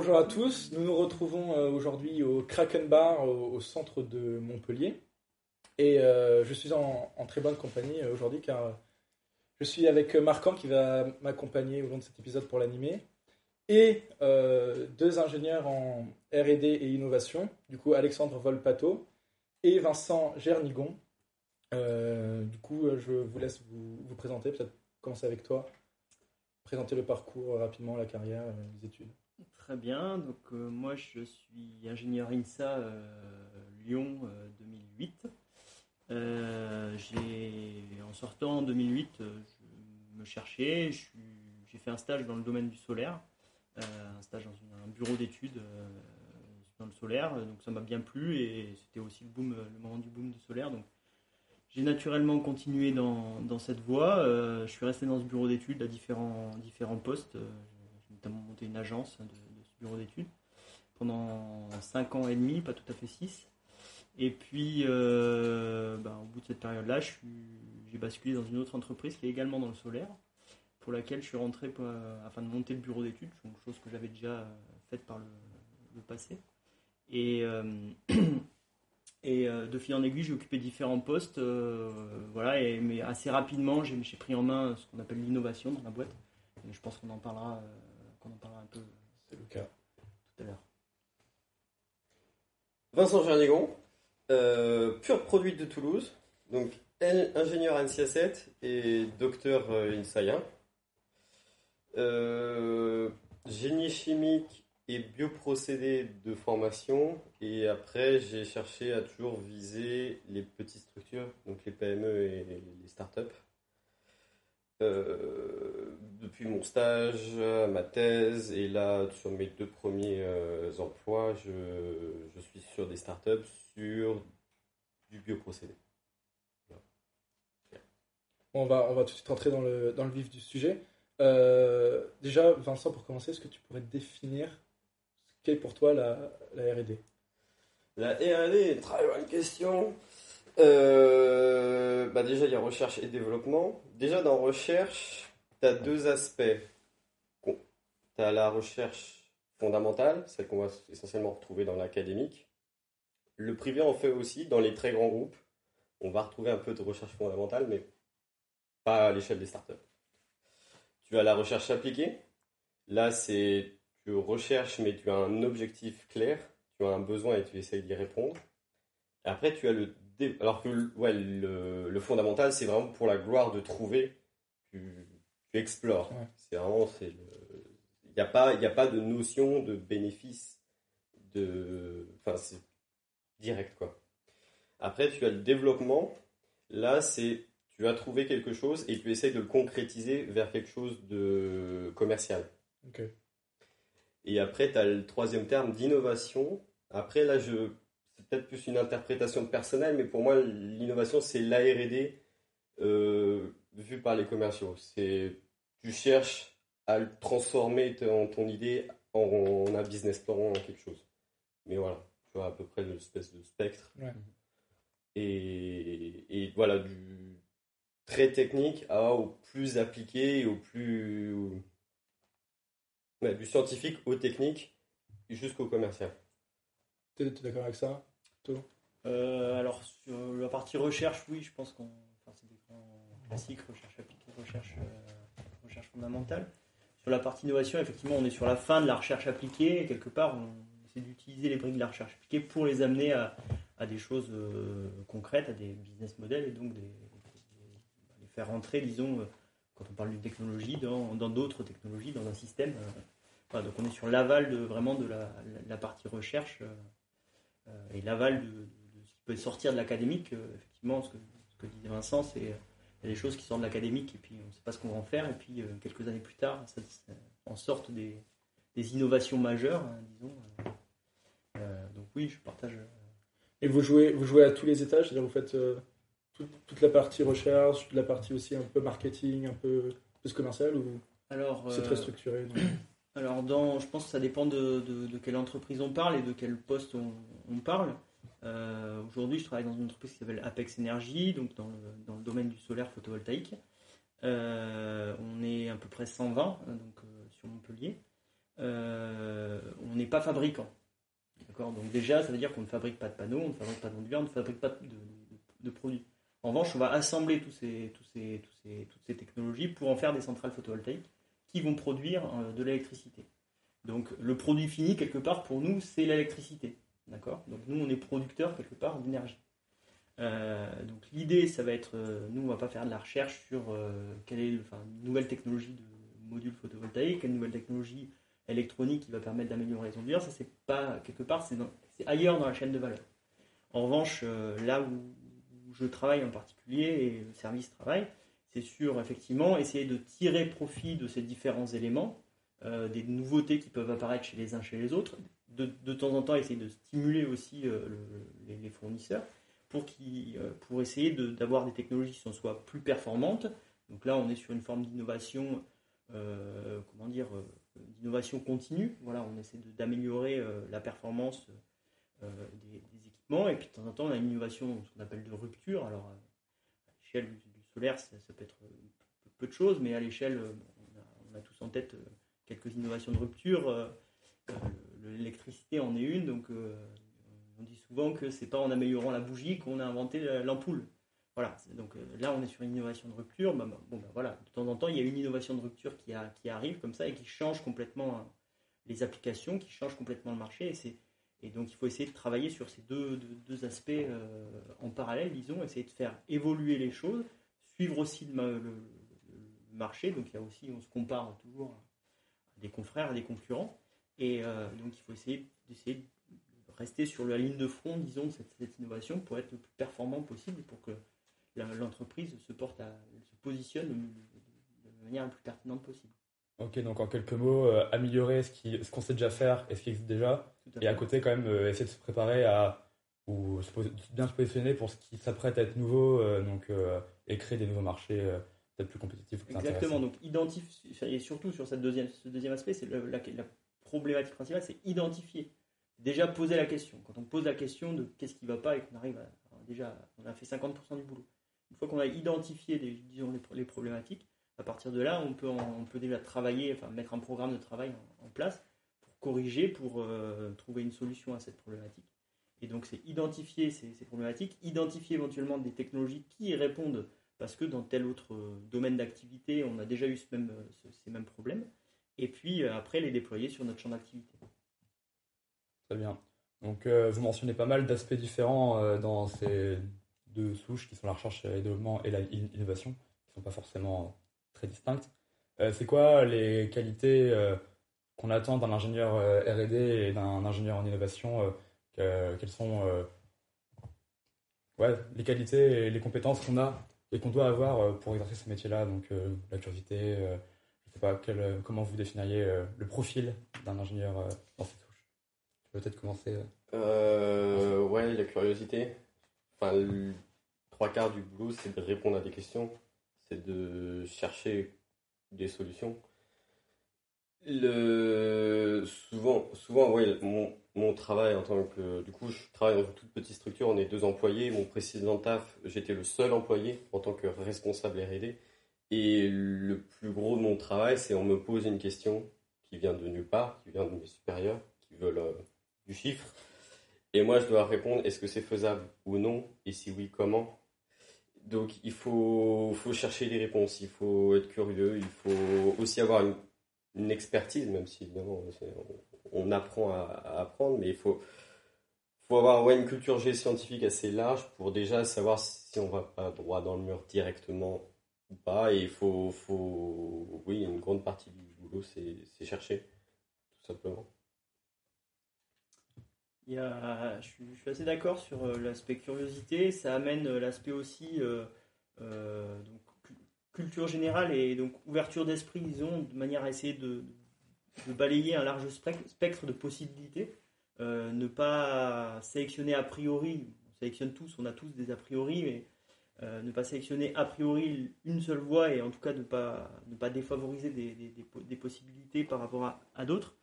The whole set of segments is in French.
Bonjour à tous, nous nous retrouvons euh, aujourd'hui au Kraken Bar au, centre de Montpellier. Et euh, je suis en, très bonne compagnie euh, aujourd'hui car je suis avec Marcan qui va m'accompagner au long de cet épisode pour l'animer. Et euh, deux ingénieurs en RD et innovation, du coup Alexandre Volpato et Vincent Gernigon. Euh, du coup, euh, je vous laisse vous, présenter, peut-être commencer avec toi, présenter le parcours euh, rapidement, la carrière, euh, les études. Très bien, donc euh, moi je suis ingénieur INSA euh, Lyon euh, 2008. Euh, en sortant en 2008, euh, je me suis- j'ai fait un stage dans le domaine du solaire, euh, un stage dans un bureau d'études euh, dans le solaire, donc ça m'a bien plu et c'était aussi le, boom, le moment du boom du solaire. Donc j'ai naturellement continué dans, cette voie, Euh, je suis resté dans ce bureau d'études à différents, postes. J'ai notamment monté une agence de, ce bureau d'études pendant 5 ans et demi, pas tout à fait 6. Et puis, ben, au bout de cette période-là, je suis- j'ai basculé dans une autre entreprise qui est également dans le solaire, pour laquelle je suis rentré pour, euh, afin de monter le bureau d'études, donc chose que j'avais déjà euh, faite par le, le passé. Et, euh, et de fil en aiguille, j'ai occupé différents postes, voilà, et, mais assez rapidement, j'ai pris en main ce qu'on appelle l'innovation dans la boîte. Et je pense qu'on en parlera, qu'on en parlera un peu C'est le cas. tout à l'heure. Vincent Gernigon, euh, pur produit de Toulouse, donc ingénieur NCA 7 et docteur euh, INSAIA. Euh, génie chimique et bioprocédés de formation et après j'ai cherché à toujours viser les petites structures, donc les PME et les startups. Euh, depuis mon stage, ma thèse et là sur mes deux premiers euh, emplois, je suis sur des startups sur du bioprocédé. On, va, on va tout de suite rentrer dans le, dans le vif du sujet. Euh, déjà, Vincent, pour commencer, est-ce que tu pourrais définir ce qu'est pour toi la, la RD La R&D, très bonne question. Euh, bah déjà, il y a recherche et développement. Déjà, dans recherche, tu as deux aspects. Tu as la recherche fondamentale, celle qu'on va essentiellement retrouver dans l'académique. Le privé en fait aussi, dans les très grands groupes. On va retrouver un peu de recherche fondamentale, mais pas à l'échelle des startups. Tu as la recherche appliquée. Là, c'est tu recherches, mais tu as un objectif clair tu as un besoin et tu essayes d'y répondre. Et après, tu as le. dé- Alors que le- ouais, le, le fondamental, c'est vraiment pour la gloire de trouver, tu, tu explores. Ouais. C'est vraiment. c'est le- Il n'y a, pas- il y a pas de notion de bénéfice. De... Enfin, c'est direct, quoi. Après, tu as le développement. Là, c'est. Tu as trouvé quelque chose et tu essayes de le concrétiser vers quelque chose de commercial. Et après, tu as le troisième terme d'innovation. Après, là, je... c'est peut-être plus une interprétation personnelle, mais pour moi, l'innovation, c'est l'ARD euh, vu par les commerciaux. C'est tu cherches à le transformer ton, ton idée en, en un business plan, en quelque chose. Mais voilà, tu vois à peu près l'espèce de spectre. Ouais. Et, et voilà, du très technique à, au plus appliqué, au plus. Ouais, du scientifique au technique jusqu'au commercial. T'es es d'accord avec ça Euh, alors, sur la partie recherche, oui, je pense qu'on. Enfin, c'est des grands classiques, recherche appliquée, recherche, euh, recherche fondamentale. Sur la partie innovation, effectivement, on est sur la fin de la recherche appliquée. Et quelque part, on essaie d'utiliser les briques de la recherche appliquée pour les amener à, à des choses euh, concrètes, à des business models et donc des, faire rentrer, disons, euh, quand on parle d'une technologie, dans d'autres technologies, dans un système. euh. Donc, on est sur l'aval de, vraiment de la, partie recherche. euh, et l'aval de, ce qui peut sortir de l'académique, effectivement, ce que, ce disait Vincent, c'est des choses qui sortent de l'académique et puis on ne sait pas ce qu'on va en faire, et puis quelques années plus tard, ça, en sortent des, innovations majeures, hein, disons. donc oui, je partage. Et vous jouez, vous jouez à tous les étages, c'est-à-dire vous faites toute, toute la partie recherche, toute la partie aussi un peu marketing, un peu plus commercial ou Alors, C'est euh, très structuré. donc. Alors, dans, je pense que ça dépend de, de- de quelle entreprise on parle et de quel poste on, on parle. Euh, Aujourd'hui, je travaille dans une entreprise qui s'appelle Apex Energy, donc dans le, dans le domaine du solaire photovoltaïque. Euh, on est à peu près 120 hein, donc, euh, sur Montpellier. Euh, on n'est pas fabricant. D'accord? Donc, déjà, ça veut dire qu'on ne fabrique pas de panneaux, on ne fabrique pas d'onduleurs, on ne fabrique pas de, de- de produits. En revanche, on va assembler tous ces, ces, toutes ces technologies pour en faire des centrales photovoltaïques qui vont produire euh, de l'électricité. Donc le produit fini, quelque part, pour nous, c'est l'électricité. D'accord? Donc nous, on est producteur, quelque part, d'énergie. Euh, donc l'idée, ça va être, euh, nous, on va pas faire de la recherche sur quelle est une nouvelle technologie de module photovoltaïque, quelle nouvelle technologie électronique qui va permettre d'améliorer les onduleurs. Ça, c'est pas, quelque part, c'est ailleurs dans la chaîne de valeur. En revanche, là où, où je travaille en particulier, et le service travaille, c'est sur effectivement essayer de tirer profit de ces différents éléments, euh, des nouveautés qui peuvent apparaître chez les uns chez les autres, de, de temps en temps essayer de stimuler aussi euh, le- les, fournisseurs pour, qu'ils, euh, pour essayer d'avoir des technologies qui sont plus performantes. Donc là, on est sur une forme d'innovation, comment dire, d'innovation continue. Voilà, on essaie d'améliorer la performance des, et puis de temps en temps, on a une innovation, qu'on appelle de rupture. Alors, à l'échelle du, solaire, ça, peut être euh, peu, de choses, mais à l'échelle, euh, on, a, tous en tête euh, quelques innovations de rupture. le- L'électricité en est une, donc on dit souvent que c'est pas en améliorant la bougie qu'on a inventé la- l'ampoule. Voilà, donc là on est sur une innovation de rupture. Bah, bah, bon, bah, voilà, de temps en temps il y a une innovation de rupture qui, arrive comme ça et qui change complètement hein, les applications, qui change complètement le marché. Et donc il faut essayer de travailler sur ces deux, deux- aspects euh, en parallèle, disons, essayer de faire évoluer les choses, suivre aussi le, ma- le- le- le marché. Donc il y a aussi, on se compare toujours à des confrères, à des concurrents. Et euh, donc il faut essayer d'essayer de rester sur la ligne de front, disons, cette, cette innovation pour être le plus performant possible pour que la- l'entreprise se se positionne de, de- de manière la plus pertinente possible. Ok, donc en quelques mots, euh, améliorer ce qui- ce qu'on sait déjà faire et ce qui existe déjà, à et à côté quand même euh, essayer de se préparer à ou se bien se positionner pour ce qui s'apprête à être nouveau, euh, donc et créer des nouveaux marchés peut-être plus compétitifs. plus Exactement, donc identifier, et surtout sur cette deuxième, ce deuxième aspect, c'est la, la problématique principale, c'est identifier. Déjà poser la question. Quand on pose la question de qu'est-ce qui ne va pas et qu'on arrive à, déjà, on a fait 50% du boulot. Une fois qu'on a identifié disons, les problématiques, à partir de là, on peut, on peut déjà travailler, enfin mettre un programme de travail en, place pour corriger, pour euh, trouver une solution à cette problématique. Et donc c'est identifier ces, problématiques, identifier éventuellement des technologies qui y répondent parce que dans tel autre euh, domaine d'activité, on a déjà eu ce même, euh, ce- ces mêmes problèmes. Et puis après, les déployer sur notre champ d'activité. Très bien. Donc vous mentionnez pas mal d'aspects différents dans ces deux souches qui sont la recherche et développement et l'innovation, qui ne sont pas forcément très distinctes. Euh, c'est quoi les qualités euh, qu'on attend d'un ingénieur euh, R&D et d'un ingénieur en innovation que- Quelles sont ouais, les qualités et les compétences qu'on a et qu'on doit avoir pour exercer ce métier-là? Donc la curiosité, je sais pas, quel, comment vous définiriez le profil d'un ingénieur dans cette souche Tu peux peut-être commencer. Euh, ouais, la curiosité. Enfin, le trois quarts du boulot, c'est de répondre à des questions, c'est de chercher des solutions. Le... Souvent, souvent mon, mon travail en tant que. Du coup, je travaille dans une toute petite structure, on est deux employés. Mon précédent taf, j'étais le seul employé en tant que responsable RD. Et le plus gros de mon travail, c'est on me pose une question qui vient de nulle part, qui vient de mes supérieurs, qui veulent euh, du chiffre. Et moi, je dois répondre est-ce que c'est faisable ou non? Et si oui, comment? Donc, il faut, chercher des réponses, il faut être curieux, il faut aussi avoir une, expertise, même si évidemment on, apprend à, apprendre, mais il faut, avoir une culture géoscientifique assez large pour déjà savoir si on va pas droit dans le mur directement ou pas. Et il faut, faut oui, une grande partie du boulot, c'est chercher, tout simplement. Je, suis, assez d'accord sur euh, l'aspect curiosité. Ça amène euh, l'aspect aussi euh, donc, cu- culture générale et donc ouverture d'esprit, disons, de manière à essayer de, balayer un large spec- spectre de possibilités. Ne pas sélectionner a priori. On sélectionne tous, on a tous des a priori, mais ne pas sélectionner a priori une seule voie et en tout cas ne pas, ne pas défavoriser des, possibilités par rapport à d'autres.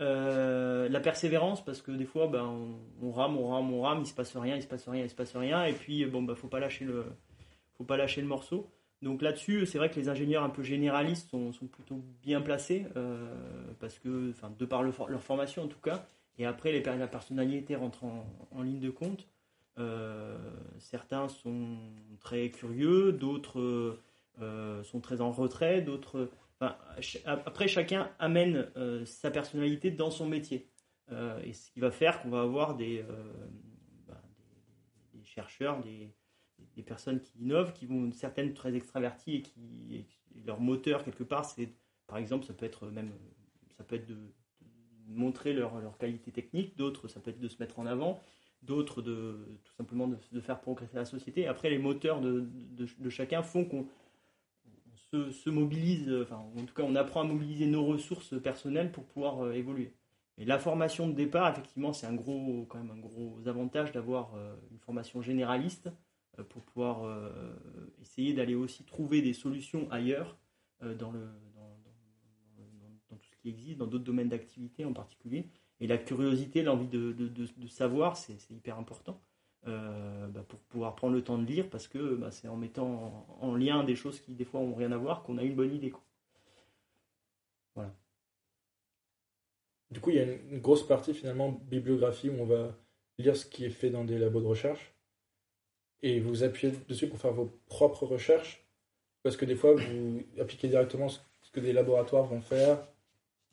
Euh, la persévérance parce que des fois ben, on, rame, on rame, on rame, il se passe rien, il se passe rien, il se passe rien et puis bon bah faut pas lâcher le faut pas lâcher le morceau. Donc là-dessus, c'est vrai que les ingénieurs un peu généralistes sont, plutôt bien placés euh, parce que, enfin, de par leur formation en tout cas, et après les, la personnalité rentre en, en ligne de compte. Euh, certains sont très curieux, d'autres sont très en retrait, d'autres. Après, chacun amène euh, sa personnalité dans son métier. et ce qui va faire qu'on va avoir des, bah, des, chercheurs, des, personnes qui innovent, qui vont certaines très extraverties et qui leur moteur quelque part, c'est par exemple, ça peut être même ça peut être de, montrer leur, leur, qualité technique, d'autres ça peut être de se mettre en avant, d'autres de tout simplement de, faire progresser la société. Après, les moteurs de, chacun font qu'on se, se, mobilise, enfin, en tout cas, on apprend à mobiliser nos ressources personnelles pour pouvoir euh, évoluer. Et la formation de départ, effectivement, c'est un gros, quand même un gros avantage d'avoir euh, une formation généraliste euh, pour pouvoir essayer d'aller aussi trouver des solutions ailleurs dans, le, dans, tout ce qui existe, dans d'autres domaines d'activité en particulier. Et la curiosité, l'envie de, de, savoir, c'est hyper important euh, bah, pour pouvoir prendre le temps de lire parce que bah, c'est en mettant en, lien des choses qui des fois ont rien à voir qu'on a une bonne idée. Voilà. Du coup, il y a une grosse partie finalement bibliographie où on va lire ce qui est fait dans des labos de recherche et vous appuyez dessus pour faire vos propres recherches parce que des fois vous appliquez directement ce que des laboratoires vont faire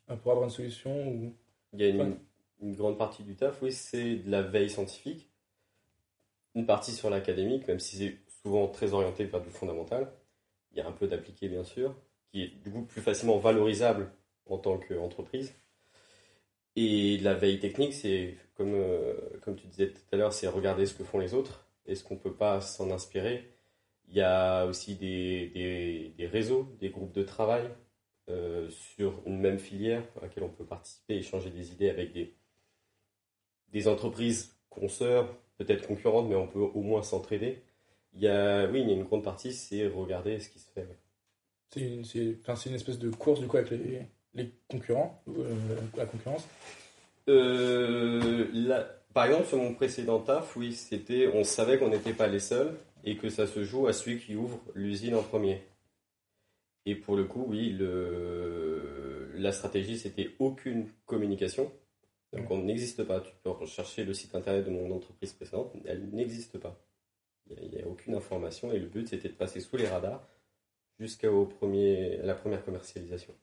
euh, pour avoir une solution ou il y a une, grande partie du taf, oui, c'est de la veille scientifique. Une partie sur l'académique, même si c'est souvent très orienté vers du fondamental. Il y a un peu d'appliqué, bien sûr, qui est du coup plus facilement valorisable en tant qu'entreprise. Et la veille technique, c'est comme, euh, comme tu disais tout à l'heure, c'est regarder ce que font les autres. Est-ce qu'on ne peut pas s'en inspirer Il y a aussi des, des, des, réseaux, des groupes de travail euh, sur une même filière à laquelle on peut participer, échanger des idées avec des, des entreprises consoeurs, peut-être concurrentes, mais on peut au moins s'entraider. Il y a, oui, il y a une grande partie, c'est regarder ce qui se fait. C'est une, une, espèce de course du coup avec les, les concurrents, euh, la concurrence euh, Par exemple, sur mon précédent taf, oui, c'était, on savait qu'on n'était pas les seuls et que ça se joue à celui qui ouvre l'usine en premier. Et pour le coup, oui, le, la stratégie, c'était aucune communication. Donc on n'existe pas. Tu peux rechercher le site internet de mon entreprise précédente, elle n'existe pas. Il n'y a, aucune information et le but c'était de passer sous les radars jusqu'à la première commercialisation.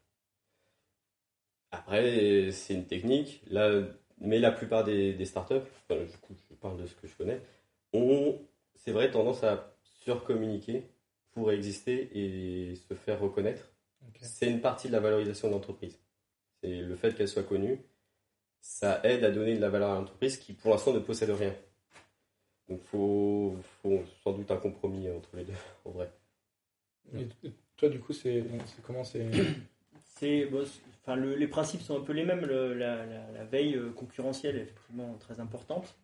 Après, c'est une technique, là, mais la plupart des, startups, du coup je parle de ce que je connais, ont, c'est vrai, tendance à surcommuniquer pour exister et se faire reconnaître. C'est une partie de la valorisation de l'entreprise. C'est le fait qu'elle soit connue, ça aide à donner de la valeur à l'entreprise qui pour l'instant ne possède rien. Donc il faut, faut, sans doute un compromis entre les deux, en vrai. Et toi, du coup, c'est comment c'est c'est enfin, les principes sont un peu les mêmes. la, la, veille euh, concurrentielle est effectivement très importante.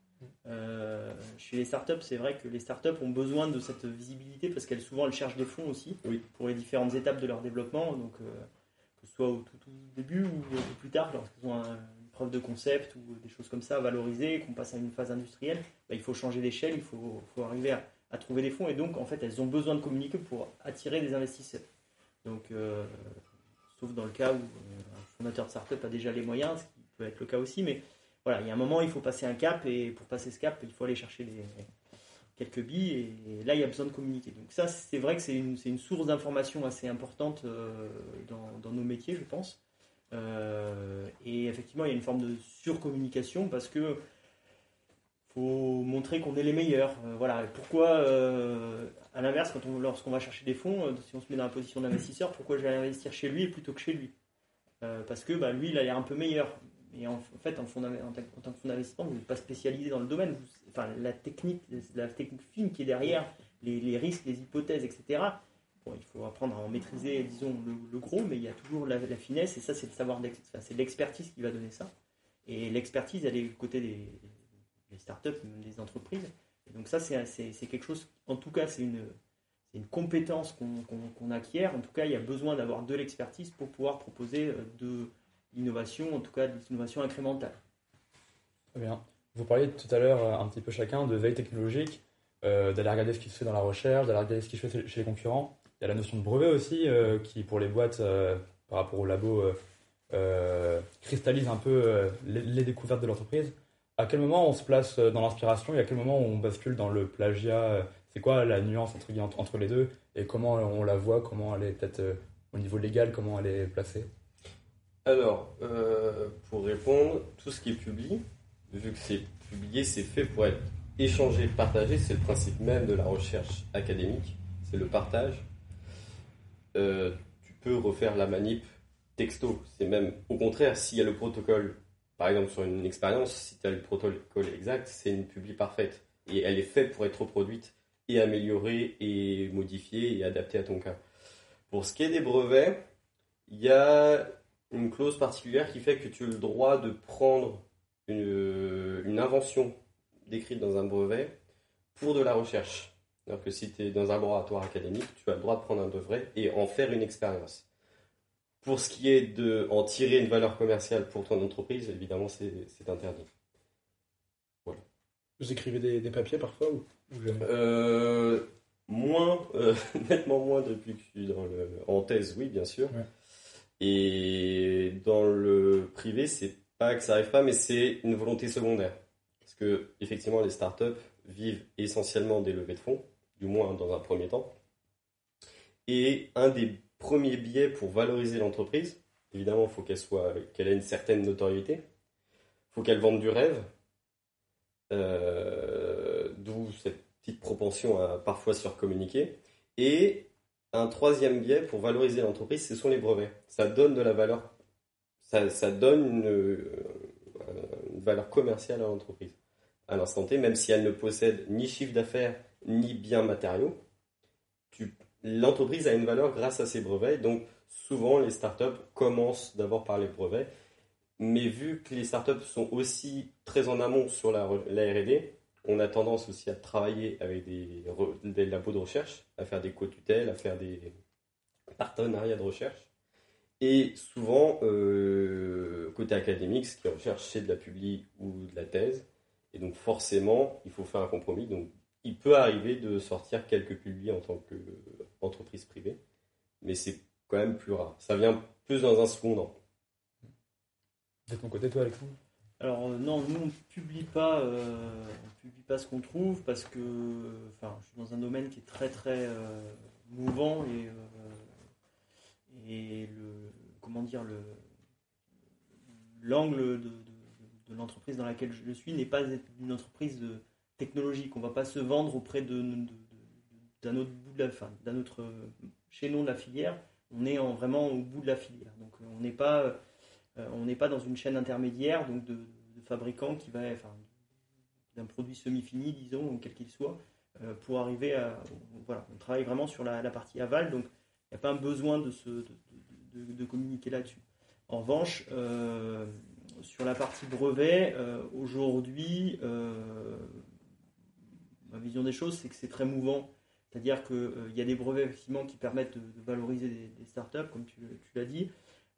Euh, chez les startups, c'est vrai que les startups ont besoin de cette visibilité parce qu'elles souvent elles cherchent des fonds aussi pour les différentes étapes de leur développement. Donc, euh, que ce soit au tout, début ou plus tard, lorsqu'ils ont une preuve de concept ou des choses comme ça à valoriser, qu'on passe à une phase industrielle, bah, il faut changer d'échelle, il faut, faut arriver à, trouver des fonds et donc en fait elles ont besoin de communiquer pour attirer des investisseurs. Donc, euh, sauf dans le cas où un fondateur de startup a déjà les moyens, ce qui peut être le cas aussi, mais voilà, il y a un moment, il faut passer un cap, et pour passer ce cap, il faut aller chercher quelques billes, et, là, il y a besoin de communiquer. Donc ça, c'est vrai que c'est une, une, source d'information assez importante euh, dans, nos métiers, je pense. Euh, et effectivement, il y a une forme de surcommunication parce que faut montrer qu'on est les meilleurs. Euh, voilà. pourquoi, à l'inverse, lorsqu'on va chercher des fonds, si on se met dans la position d'investisseur, pourquoi je vais investir chez lui plutôt que chez lui? Parce que bah, lui, il a l'air un peu meilleur. Et en, fait, en, en, tant que fonds d'investissement, vous n'êtes pas spécialisé dans le domaine. enfin, la technique, la technique fine qui est derrière, les, risques, les hypothèses, etc. Il faut apprendre à en maîtriser, disons, le, gros, mais il y a toujours la, finesse, et ça, c'est le savoir, c'est l'expertise qui va donner ça. Et l'expertise, elle est du côté des, startups, des entreprises. donc ça, c'est quelque chose, en tout cas, c'est une, une compétence qu'on acquiert. En tout cas, il y a besoin d'avoir de l'expertise pour pouvoir proposer de l'innovation, en tout cas de l'innovation incrémentale. Très bien. Vous parliez tout à l'heure un petit peu chacun de veille technologique, d'aller regarder ce qui se fait dans la recherche, d'aller regarder ce qui se fait chez les concurrents. Y a la notion de brevet aussi, qui pour les boîtes, par rapport au labo, cristallise un peu les, découvertes de l'entreprise à quel moment on se place euh, dans l'inspiration et à quel moment on bascule dans le plagiat euh, C'est quoi la nuance entre, les deux et comment on la voit Comment elle est peut-être euh, au niveau légal Comment elle est placée? Alors, pour répondre, tout ce qui est publié, vu que c'est publié, c'est fait pour être échangé, partagé. C'est le principe même de la recherche académique, c'est le partage. Tu peux refaire la manip texto. C'est même au contraire, s'il y a le protocole par exemple, sur une expérience, si tu as le protocole exact, c'est une publi parfaite. Et elle est faite pour être reproduite et améliorée et modifiée et adaptée à ton cas. Pour ce qui est des brevets, il y a une clause particulière qui fait que tu as le droit de prendre une, une invention décrite dans un brevet pour de la recherche. Alors que si tu es dans un laboratoire académique, tu as le droit de prendre un brevet et en faire une expérience. Pour ce qui est de en tirer une valeur commerciale pour ton entreprise, évidemment, c'est interdit. Voilà. Vous écrivez des, papiers parfois ou, euh, Moins, euh, nettement moins depuis que je suis dans le, en thèse, oui, bien sûr. Et dans le privé, c'est pas que ça arrive pas, mais c'est une volonté secondaire. Parce que, effectivement, les startups vivent essentiellement des levées de fonds, du moins dans un premier temps. Et un des premier biais pour valoriser l'entreprise. Évidemment, il faut qu'elle soit, qu'elle ait une certaine notoriété. Il faut qu'elle vende du rêve. Euh, d'où cette petite propension à parfois surcommuniquer. Et un troisième biais pour valoriser l'entreprise, ce sont les brevets. Ça donne de la valeur, ça, donne une, une, valeur commerciale à l'entreprise. À l'instant T, même si elle ne possède ni chiffre d'affaires ni biens matériaux, l'entreprise a une valeur grâce à ses brevets. Donc, souvent, les startups commencent d'abord par les brevets. Mais vu que les startups sont aussi très en amont sur la, RD, on a tendance aussi à travailler avec des, des labos de recherche, à faire des co-tutelles, à faire des partenariats de recherche. Et souvent, euh, côté académique, ce qui recherche, c'est de la publi ou de la thèse. Et donc, forcément, il faut faire un compromis. Donc, il peut arriver de sortir quelques publics en tant qu'entreprise privée, mais c'est quand même plus rare. Ça vient plus dans un second temps. De ton côté, toi, Alexandre? Alors euh, non, nous on publie pas, euh, publie pas ce qu'on trouve parce que, enfin, je suis dans un domaine qui est très très euh, mouvant et et le comment dire le l'angle de, de l'entreprise dans laquelle je suis n'est pas une entreprise de technologique. On ne va pas se vendre auprès d'un autre bout de la, fin, d'un autre chaînon de la filière. On est en, vraiment au bout de la filière. Donc on n'est pas, euh, on n'est pas dans une chaîne intermédiaire donc de, fabricants qui va, enfin, d'un produit semi-fini, disons, quel qu'il soit, euh, pour arriver à, voilà, on travaille vraiment sur la, partie aval. Donc il n'y a pas un besoin de, communiquer là-dessus. En revanche, euh, sur la partie brevet, aujourd'hui, ma vision des choses, c'est que c'est très mouvant. C'est-à-dire qu'il euh, y a des brevets effectivement qui permettent de, valoriser des, startups, comme tu, l'as dit.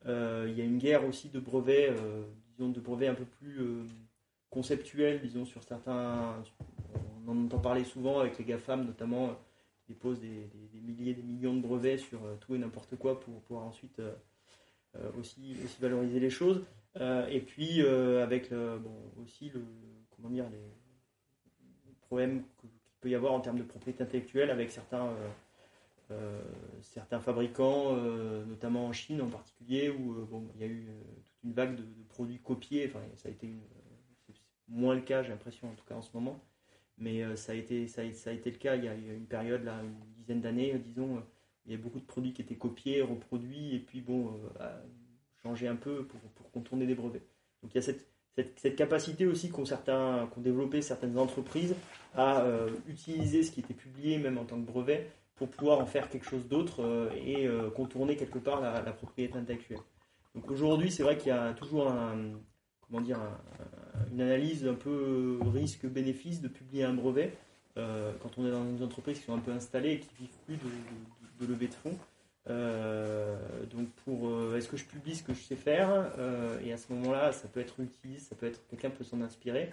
Euh, il y a une guerre aussi de brevets, euh, disons de brevets un peu plus conceptuels, disons sur certains. On en entend parler souvent avec les GAFAM notamment, qui déposent des, milliers, des millions de brevets sur tout et n'importe quoi pour pouvoir ensuite aussi, aussi valoriser les choses. et puis avec aussi le, comment dire, les, problèmes qu'il peut y avoir en termes de propriété intellectuelle avec certains, euh, euh, certains fabricants, euh, notamment en Chine en particulier, où bon, il y a eu toute une vague de, produits copiés. Enfin, ça a été moins le cas, j'ai l'impression, en tout cas en ce moment. Mais ça, a été, ça, a, été le cas il y a, une période, là, une dizaine d'années, disons. il y a beaucoup de produits qui étaient copiés, reproduits, et puis bon, changés un peu pour, pour contourner des brevets. Donc il y a cette, cette, capacité aussi qu'ont qu'ont développé certaines entreprises à euh, utiliser ce qui était publié même en tant que brevet pour pouvoir en faire quelque chose d'autre euh, et euh, contourner quelque part la, propriété intellectuelle. Donc aujourd'hui, c'est vrai qu'il y a toujours comment dire, une analyse un peu risque-bénéfice de publier un brevet quand on est dans une entreprise qui sont un peu installées et qui vivent plus de, de, de levée de fonds. Euh, donc pour euh, est-ce que je publie ce que je sais faire euh, et à ce moment-là ça peut être utile, ça peut être quelqu'un peut s'en inspirer.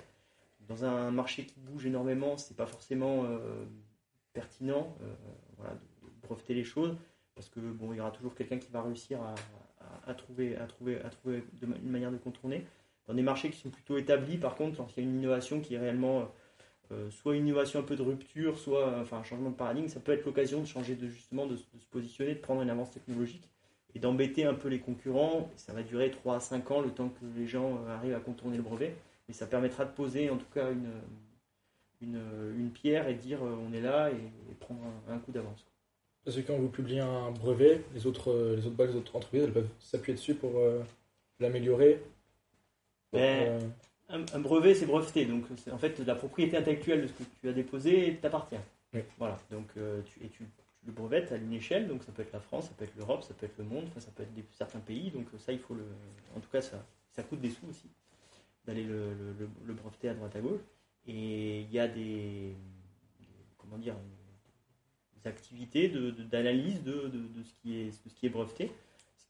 Dans un marché qui bouge énormément, c'est pas forcément pertinent voilà, de breveter les choses parce que bon il y aura toujours quelqu'un qui va réussir à, trouver à trouver à trouver une manière de contourner. Dans des marchés qui sont plutôt établis, par contre, lorsqu'il y a une innovation qui est réellement euh, soit une innovation un peu de rupture, soit enfin, un changement de paradigme, ça peut être l'occasion de changer de, justement de, de se positionner, de prendre une avance technologique et d'embêter un peu les concurrents. Ça va durer 3 à 5 ans le temps que les gens euh, arrivent à contourner le brevet, mais ça permettra de poser en tout cas une, une, une pierre et dire euh, on est là et, et prendre un, un coup d'avance. Parce que quand vous publiez un brevet, les autres, les autres boîtes, les autres entreprises, elles peuvent s'appuyer dessus pour euh, l'améliorer. Euh, Un, un brevet, c'est breveté, donc en fait la propriété intellectuelle de ce que tu as déposé t'appartient. Oui. Voilà, donc euh, tu, et tu, tu le brevettes à une échelle, donc ça peut être la France, ça peut être l'Europe, ça peut être le monde, ça peut être des- certains pays, donc ça il faut le. En tout cas, ça, ça coûte des sous aussi d'aller le, le, le- le breveter à droite à gauche. Et il y a des, comment dire des activités de- d'analyse de, de, de ce qui est de ce qui est breveté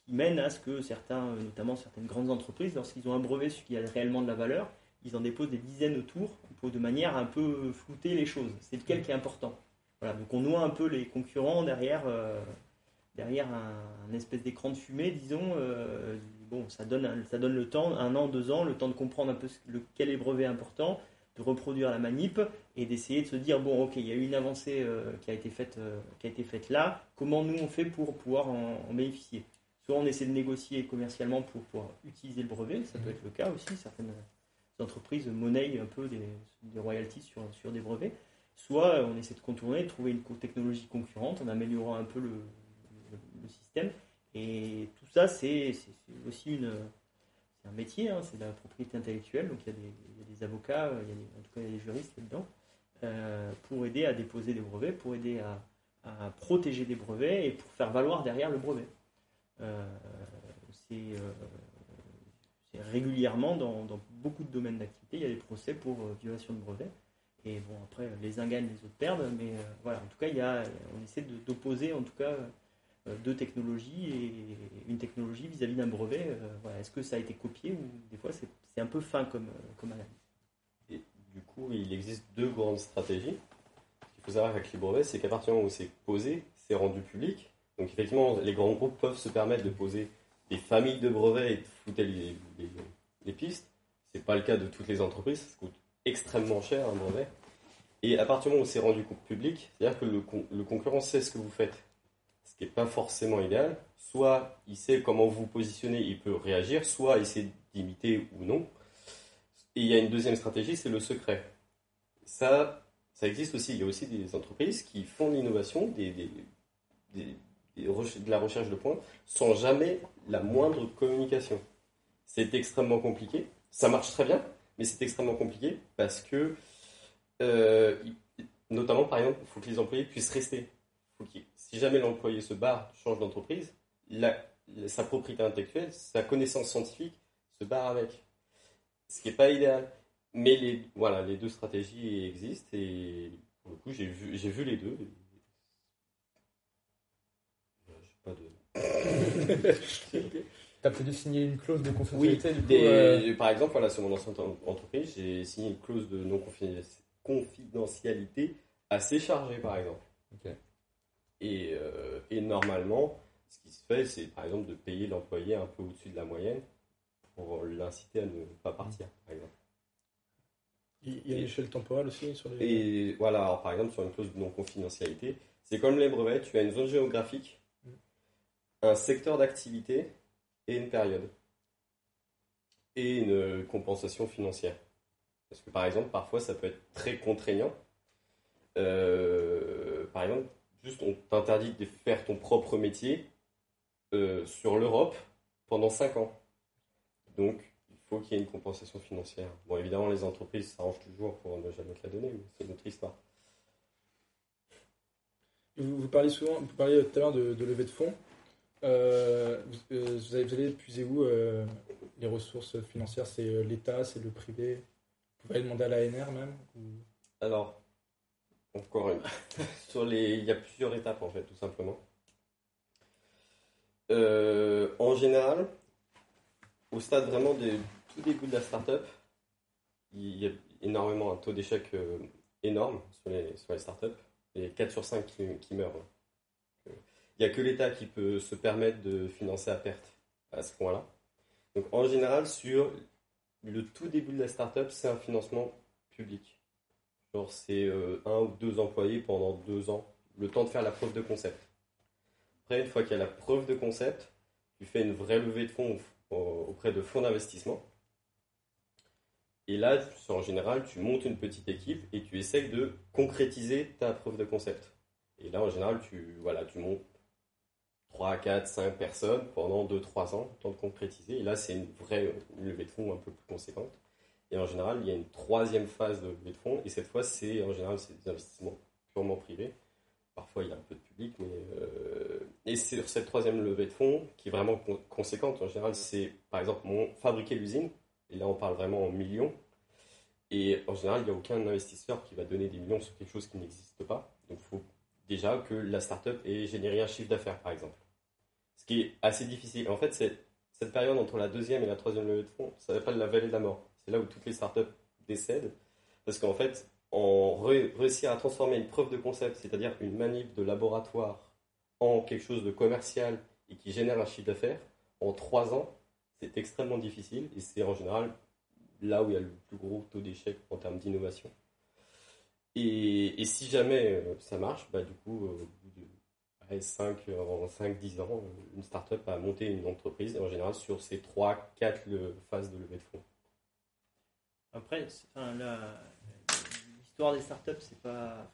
qui mène à ce que certains, euh, notamment certaines grandes entreprises, lorsqu'ils ont un brevet sur qui a réellement de la valeur, ils en déposent des dizaines autour pour de manière un peu flouter les choses. C'est lequel qui est important. Voilà, donc on noie un peu les concurrents derrière, euh, derrière un, espèce d'écran de fumée, disons. euh, bon, ça donne, ça donne le temps, un an, deux ans, le temps de comprendre un peu ce- le, quel est brevet important, de reproduire la manip et d'essayer de se dire bon, ok, il y a eu une avancée euh, qui a été faite, euh, qui a été faite là. Comment nous on fait pour pouvoir en bénéficier Soit on essaie de négocier commercialement pour pouvoir utiliser le brevet, ça peut être le cas aussi. Certaines entreprises monnaient un peu des, des royalties sur, sur des brevets. Soit on essaie de contourner, de trouver une technologie concurrente en améliorant un peu le, le- le système. Et tout ça, c'est aussi une, un métier, hein, c'est de la propriété intellectuelle. Donc il y a des, il y a des avocats, il y a des- en tout cas il y a des juristes là-dedans, euh, pour aider à déposer des brevets, pour aider à, à protéger des brevets et pour faire valoir derrière le brevet. Euh, euh, c'est régulièrement dans, beaucoup de domaines d'activité, il y a des procès pour euh, violation de brevet. Et bon, après, les uns gagnent, les autres perdent, mais voilà, en tout cas, il y a, on essaie d'opposer en tout cas deux technologies et une technologie vis-à-vis d'un brevet. voilà. Est-ce que ça a été copié ou des fois c'est un peu fin comme, comme analyse? Et du coup, il existe deux grandes stratégies. Ce qu'il faut savoir avec les brevets, c'est qu'à partir du moment où c'est posé, c'est rendu public. Donc effectivement, les grands groupes peuvent se permettre de poser des familles de brevets et de flouter les, pistes. C'est pas le cas de toutes les entreprises, ça coûte extrêmement cher un brevet. Et à partir du moment où c'est rendu public, c'est-à-dire que le, con- concurrent sait ce que vous faites, ce qui n'est pas forcément idéal. Soit il sait comment vous positionnez, il peut réagir, soit il sait d'imiter ou non. Et il y a une deuxième stratégie, c'est le secret. Ça, ça existe aussi. Il y a aussi des entreprises qui font de l'innovation, des, de la recherche de points, sans jamais la moindre communication. C'est extrêmement compliqué. Ça marche très bien, mais c'est extrêmement compliqué parce que, euh, notamment par exemple, il faut que les employés puissent rester. Si jamais l'employé se barre, change d'entreprise, sa propriété intellectuelle, sa connaissance scientifique se barre avec. Ce qui n'est pas idéal. Mais les, voilà, les deux stratégies existent et pour le coup, j'ai vu les deux. Euh, j'ai pas de... T'as peut-être dû signer une clause de Oui, confidentialité du coup. des- euh, par exemple, voilà, sur mon ancienne en- entreprise, j'ai signé une clause de non-confidentialité assez chargée, par exemple. Et, euh, et normalement, ce qui se fait, c'est par exemple de payer l'employé un peu au-dessus de la moyenne pour l'inciter à ne pas partir, par exemple. Il y a une échelle temporelle aussi sur les. Et voilà, alors, par exemple, sur une clause de non-confidentialité, c'est comme les brevets, tu as une zone géographique. Un secteur d'activité et une période. Et une compensation financière. Parce que par exemple, parfois, ça peut être très contraignant. Euh, par exemple, juste on t'interdit de faire ton propre métier euh, sur l'Europe pendant 5 ans. Donc, il faut qu'il y ait une compensation financière. Bon, évidemment, les entreprises s'arrangent toujours pour ne jamais te la donner, mais c'est notre histoire. Vous, vous souvent, vous parliez tout à l'heure de, de levée de fonds. Euh, vous, euh, vous allez, vous puiser où euh, les ressources financières? C'est l'État, c'est le privé? Vous pouvez demander à l'ANR même Alors, Encore une. Sur les, il y a plusieurs étapes en fait, tout simplement. En général, au stade vraiment du tout début de la startup, il y a énormément un taux d'échec énorme sur les, sur les startups. A 4 sur 5 qui, qui meurent. Il n'y a que l'État qui peut se permettre de financer à perte à ce point-là. Donc en général, sur le tout début de la startup, c'est un financement public. Genre c'est euh, un ou deux employés pendant deux ans, le temps de faire la preuve de concept. Après, une fois qu'il y a la preuve de concept, tu fais une vraie levée de fonds auprès de fonds d'investissement. Et là, en général, tu montes une petite équipe et tu essaies de concrétiser ta preuve de concept. Et là, en général, tu, voilà, tu montes 3, 4, 5 personnes pendant 2-3 ans, temps de concrétiser. Et là, c'est une vraie levée de fonds un peu plus conséquente. Et en général, il y a une troisième phase de levée de fonds. Et cette fois, c'est en général c'est des investissements purement privés. Parfois, il y a un peu de public. Mais, euh, Et sur cette troisième levée de fonds, qui est vraiment conséquente, en général, c'est par exemple mon fabriquer l'usine. Et là, on parle vraiment en millions. Et en général, il n'y a aucun investisseur qui va donner des millions sur quelque chose qui n'existe pas. Donc, il faut déjà que la startup ait généré un chiffre d'affaires, par exemple. Ce qui est assez difficile. En fait, cette période entre la deuxième et la troisième levée de fonds, ça s'appelle la vallée de la mort. C'est là où toutes les startups décèdent. Parce qu'en fait, on réussit à transformer une preuve de concept, c'est-à-dire une manip de laboratoire, en quelque chose de commercial et qui génère un chiffre d'affaires, en trois ans, c'est extrêmement difficile et c'est en général là où il y a le plus gros taux d'échec en termes d'innovation. Et, si jamais euh, ça marche, bah, du coup, euh, au bout de 5, en 5-10 ans, une startup a monté une entreprise, et en général sur ces 3-4 phases de levée de fonds. Après, l'histoire des startups, c'est pas,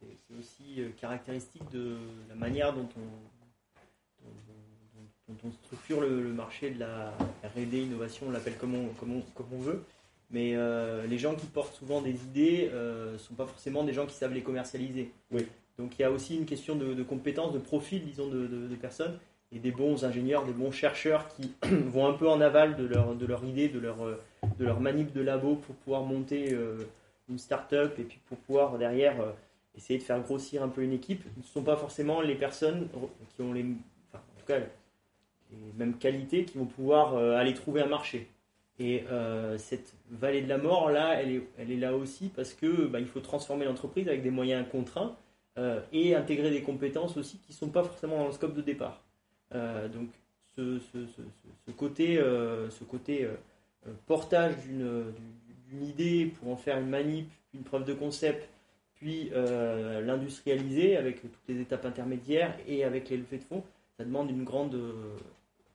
c'est aussi euh, caractéristique de la manière dont on, dont, on structure le, marché de la R&D, innovation, on l'appelle comme on, comme, comme on veut. Mais euh, les gens qui portent souvent des idées ne euh, sont pas forcément des gens qui savent les commercialiser. Oui. Donc il y a aussi une question de, compétences, de profil, disons, de, personnes, et des bons ingénieurs, des bons chercheurs qui vont un peu en aval de leur, idée, de leur, manip de labo pour pouvoir monter euh, une start-up et puis pour pouvoir derrière essayer de faire grossir un peu une équipe. Ce ne sont pas forcément les personnes qui ont les, en tout cas, les mêmes qualités qui vont pouvoir aller trouver un marché. Et euh, cette vallée de la mort, là, elle est, elle est là aussi parce que bah, il faut transformer l'entreprise avec des moyens contraints euh, et intégrer des compétences aussi qui ne sont pas forcément dans le scope de départ. Euh, donc, ce, ce, côté, ce côté portage d'une idée pour en faire une manip, une preuve de concept, puis l'industrialiser avec toutes les étapes intermédiaires et avec les levées de fonds, ça demande une grande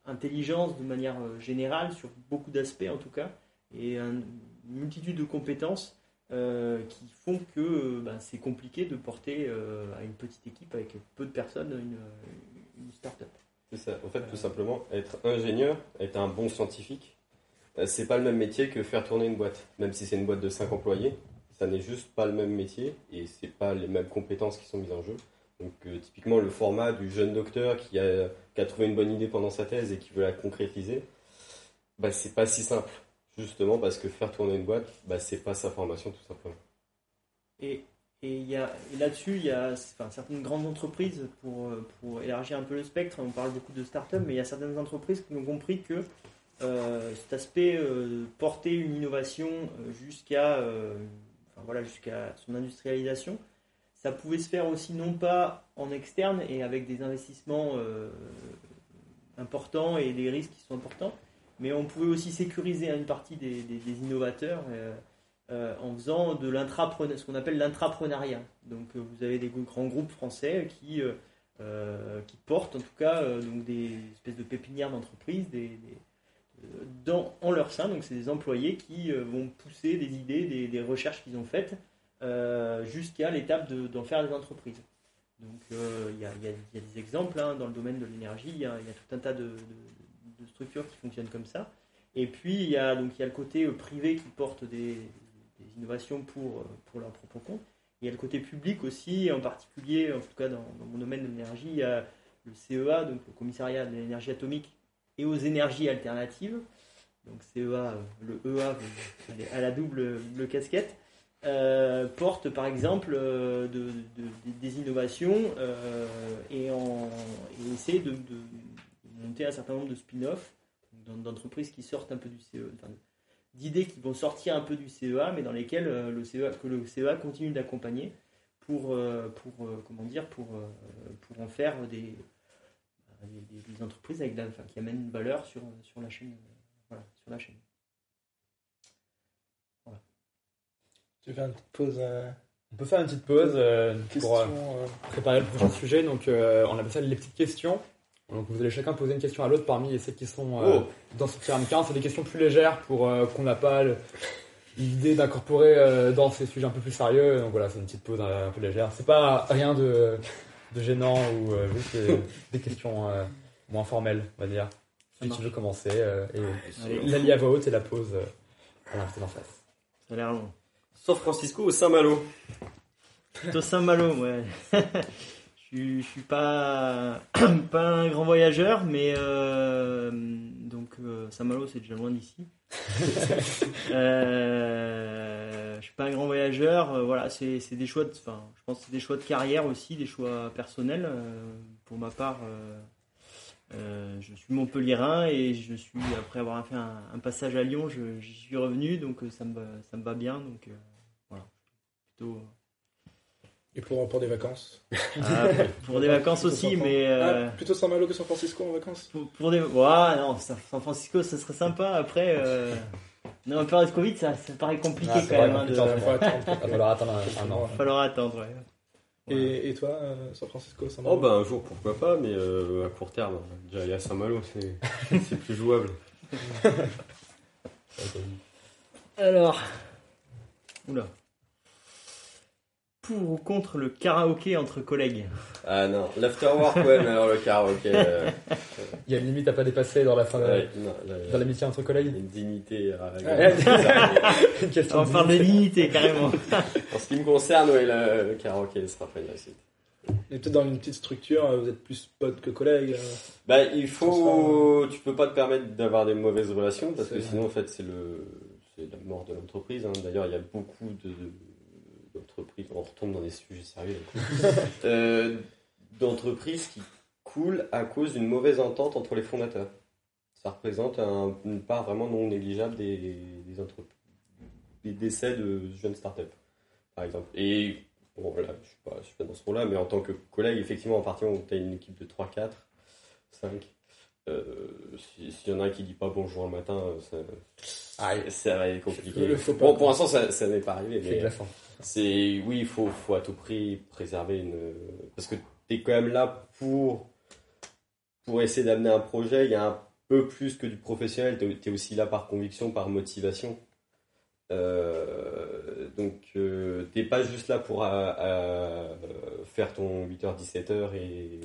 intelligence de manière euh, générale, sur beaucoup d'aspects en tout cas, et une multitude de compétences euh, qui font que euh, ben, c'est compliqué de porter à une petite équipe avec peu de personnes une, start-up. C'est ça, en fait, tout simplement, être ingénieur, être un bon scientifique, c'est pas le même métier que faire tourner une boîte. Même si c'est une boîte de 5 employés, ça n'est juste pas le même métier et c'est pas les mêmes compétences qui sont mises en jeu. Donc, typiquement, le format du jeune docteur qui a qui a trouvé une bonne idée pendant sa thèse et qui veut la concrétiser, bah, c'est pas si simple. Justement parce que faire tourner une boîte, bah, c'est pas sa formation tout simplement. Et, et, là-dessus, il y a certaines grandes entreprises, pour, pour, élargir un peu le spectre, on parle beaucoup de start-up, mais il y a certaines entreprises qui ont compris que euh, cet aspect euh, porter une innovation euh, jusqu'à voilà, jusqu'à son industrialisation, ça pouvait se faire aussi non pas en externe et avec des investissements euh, importants et des risques qui sont importants, mais on pouvait aussi sécuriser une partie des, innovateurs euh, euh, en faisant de ce qu'on appelle l'intrapreneuriat. Donc vous avez des grands groupes français qui, qui portent en tout cas donc des espèces de pépinières d'entreprise, des, en leur sein. Donc c'est des employés qui vont pousser des idées, des recherches qu'ils ont faites euh, jusqu'à l'étape d'en faire des entreprises. Donc euh, il y, a des exemples hein, dans le domaine de l'énergie, il y, a tout un tas de, structures qui fonctionnent comme ça. Et puis il y a, donc, y a le côté euh, privé qui porte des, innovations pour, pour leur propre compte. Il y a le côté public aussi, en particulier, en tout cas dans, mon domaine de l'énergie, il le CEA, donc le commissariat de l'énergie atomique et aux énergies alternatives. Donc CEA, le EA, à la double, casquette. euh, porte par exemple euh, de, de- des innovations euh, et, en, et essaie de monter un certain nombre de spin-offs d'en- d'entreprises qui sortent un peu du CE, enfin, d'idées qui vont sortir un peu du CEA, mais dans lesquelles euh, le CEA, que le CEA continue d'accompagner pour, euh, pour euh, comment dire, pour, euh, pour en faire des, des, des- des entreprises avec de la- enfin, qui amènent une valeur sur, sur la chaîne. euh, Voilà, sur la chaîne. Tu fais une petite pause. euh, On peut faire une petite pause euh, pour euh, préparer le prochain sujet. Donc, euh, on appelle ça les petites questions. Donc, vous allez chacun poser une question à l'autre parmi celles qui sont euh, Oh. dans ce pyramide 15. C'est des questions plus légères pour euh, qu'on n'a pas l'idée d'incorporer euh, dans ces sujets un peu plus sérieux. Donc voilà, c'est une petite pause un peu légère. C'est pas rien de, de gênant ou euh, juste des, des questions euh, moins formelles, on va dire. Si tu veux commencer, euh, et lie à voix haute et la pause euh, à l'invité d'en face. Ça a l'air long. San Francisco ou Saint-Malo Plutôt Saint-Malo, ouais. je, suis- je suis pas, pas un grand voyageur, mais euh, donc euh, Saint-Malo c'est déjà loin d'ici. euh, je suis pas un grand voyageur, euh, voilà, c'est des choix, de, enfin, je pense c'est des choix de carrière aussi, des choix personnels. pour ma part, je suis Montpellierin et je suis après avoir fait un, un passage à Lyon, je- j'y suis revenu, donc ça me va- ça me va bien, donc voilà, plutôt. Et pour, pour des vacances. Ah, pour des vacances Plutôt aussi, mais euh, Ah, plutôt Saint-Malo que San Francisco en vacances pour, pour des. Ouais, non, San Francisco, ça serait sympa. Après, euh, non, en période Covid, ça, ça paraît compliqué Ah, quand même. hein, de- Il va falloir attendre un, an. Il va falloir attendre, ouais. Et, et toi, euh, San Francisco, Saint-Malo Oh bah un jour pourquoi pas, mais euh, à court terme, déjà aller à Saint-Malo, c'est c'est plus jouable. Alors. Oula. Pour ou contre le karaoké entre collègues Ah non, l'afterwork ouais, mais alors le karaoké, euh, Il y a une limite à pas dépasser dans la fin de- ouais, non, y dans l'amitié entre collègues. une dignité à Ouais. Une question On de parle de dignité, carrément. En ce qui me concerne, ouais, le, le karaoké sera pas une réussite. Et peut-être dans une petite structure, euh, vous êtes plus potes que collègues. euh. Bah, il faut. Tu peux pas te permettre d'avoir des mauvaises relations parce C'est que sinon, en fait, c'est le, c'est la mort de l'entreprise. hein. D'ailleurs, il y a beaucoup de d'entreprises. On retombe dans des sujets sérieux. Euh, d'entreprises qui coulent à cause d'une mauvaise entente entre les fondateurs. Ça représente un- une part vraiment non négligeable des, des entreprises, des décès de jeunes startups, par exemple. Et bon, voilà, je suis pas, je suis pas dans ce rôle-là, mais en tant que collègue, effectivement, en partir où tu as une équipe de 3, 4, 5, euh, si- s'il y en a un qui dit pas bonjour le matin, euh, ça, Ah, ça va être compliqué. Bon, pour l'instant, ça, ça n'est pas arrivé, mais. C'est oui, il faut, faut à tout prix préserver une. Parce que tu es quand même là pour, pour essayer d'amener un projet. Il y a un peu plus que du professionnel. Tu es, aussi là par conviction, par motivation. Euh, donc, tu t'es pas juste là pour euh, euh, faire ton 8h, 17h et,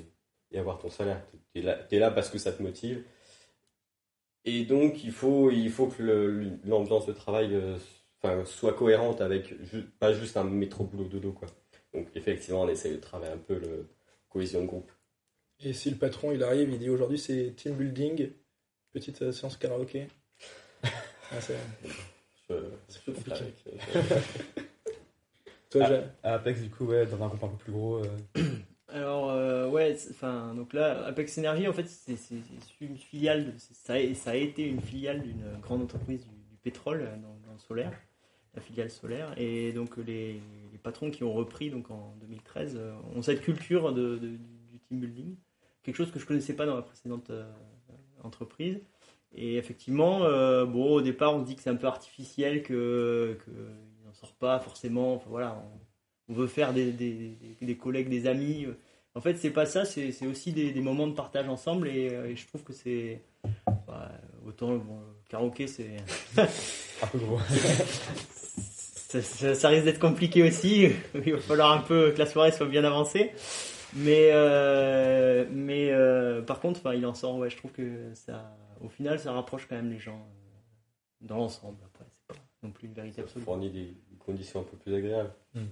et avoir ton salaire. Tu es, là parce que ça te motive. Et donc, il faut, il faut que l'ambiance de travail euh, enfin, soit cohérente avec ju- pas juste un métro boulot dodo quoi. Donc effectivement on essaie de travailler un peu le cohésion de groupe. Et si le patron il arrive, il dit aujourd'hui c'est team building, petite euh, séance karaoké. Ah, c'est- Je, compliqué. avec, euh, Toi, Ah. À Apex, du coup, ouais, dans un groupe un peu plus gros. euh, Alors, euh, ouais, enfin, donc là, Apex Energy, en fait, c'est une filiale, de- ça, a, ça a été une filiale d'une grande entreprise du, du pétrole dans, dans le solaire, la filiale solaire. Et donc, les, les patrons qui ont repris donc en 2013 euh, ont cette culture de, de- du team building, quelque chose que je connaissais pas dans la précédente euh, entreprise. Et effectivement, euh, bon, au départ, on se dit que c'est un peu artificiel, que qu'il n'en sort pas forcément. Enfin, voilà, on, on veut faire des, des, collègues, des amis. En fait, c'est pas ça, c'est aussi des, des moments de partage ensemble. Et, et je trouve que c'est. bah, autant bon, le karaoké, c'est. un peu gros. ça, ça- ça risque d'être compliqué aussi. Il va falloir un peu que la soirée soit bien avancée. Mais, euh, mais euh, par contre, enfin, il en sort, ouais, je trouve que ça, au final, ça rapproche quand même les gens euh, dans l'ensemble. Après, c'est pas non plus une vérité ça absolue. fournit des conditions un peu plus agréables. Hmm.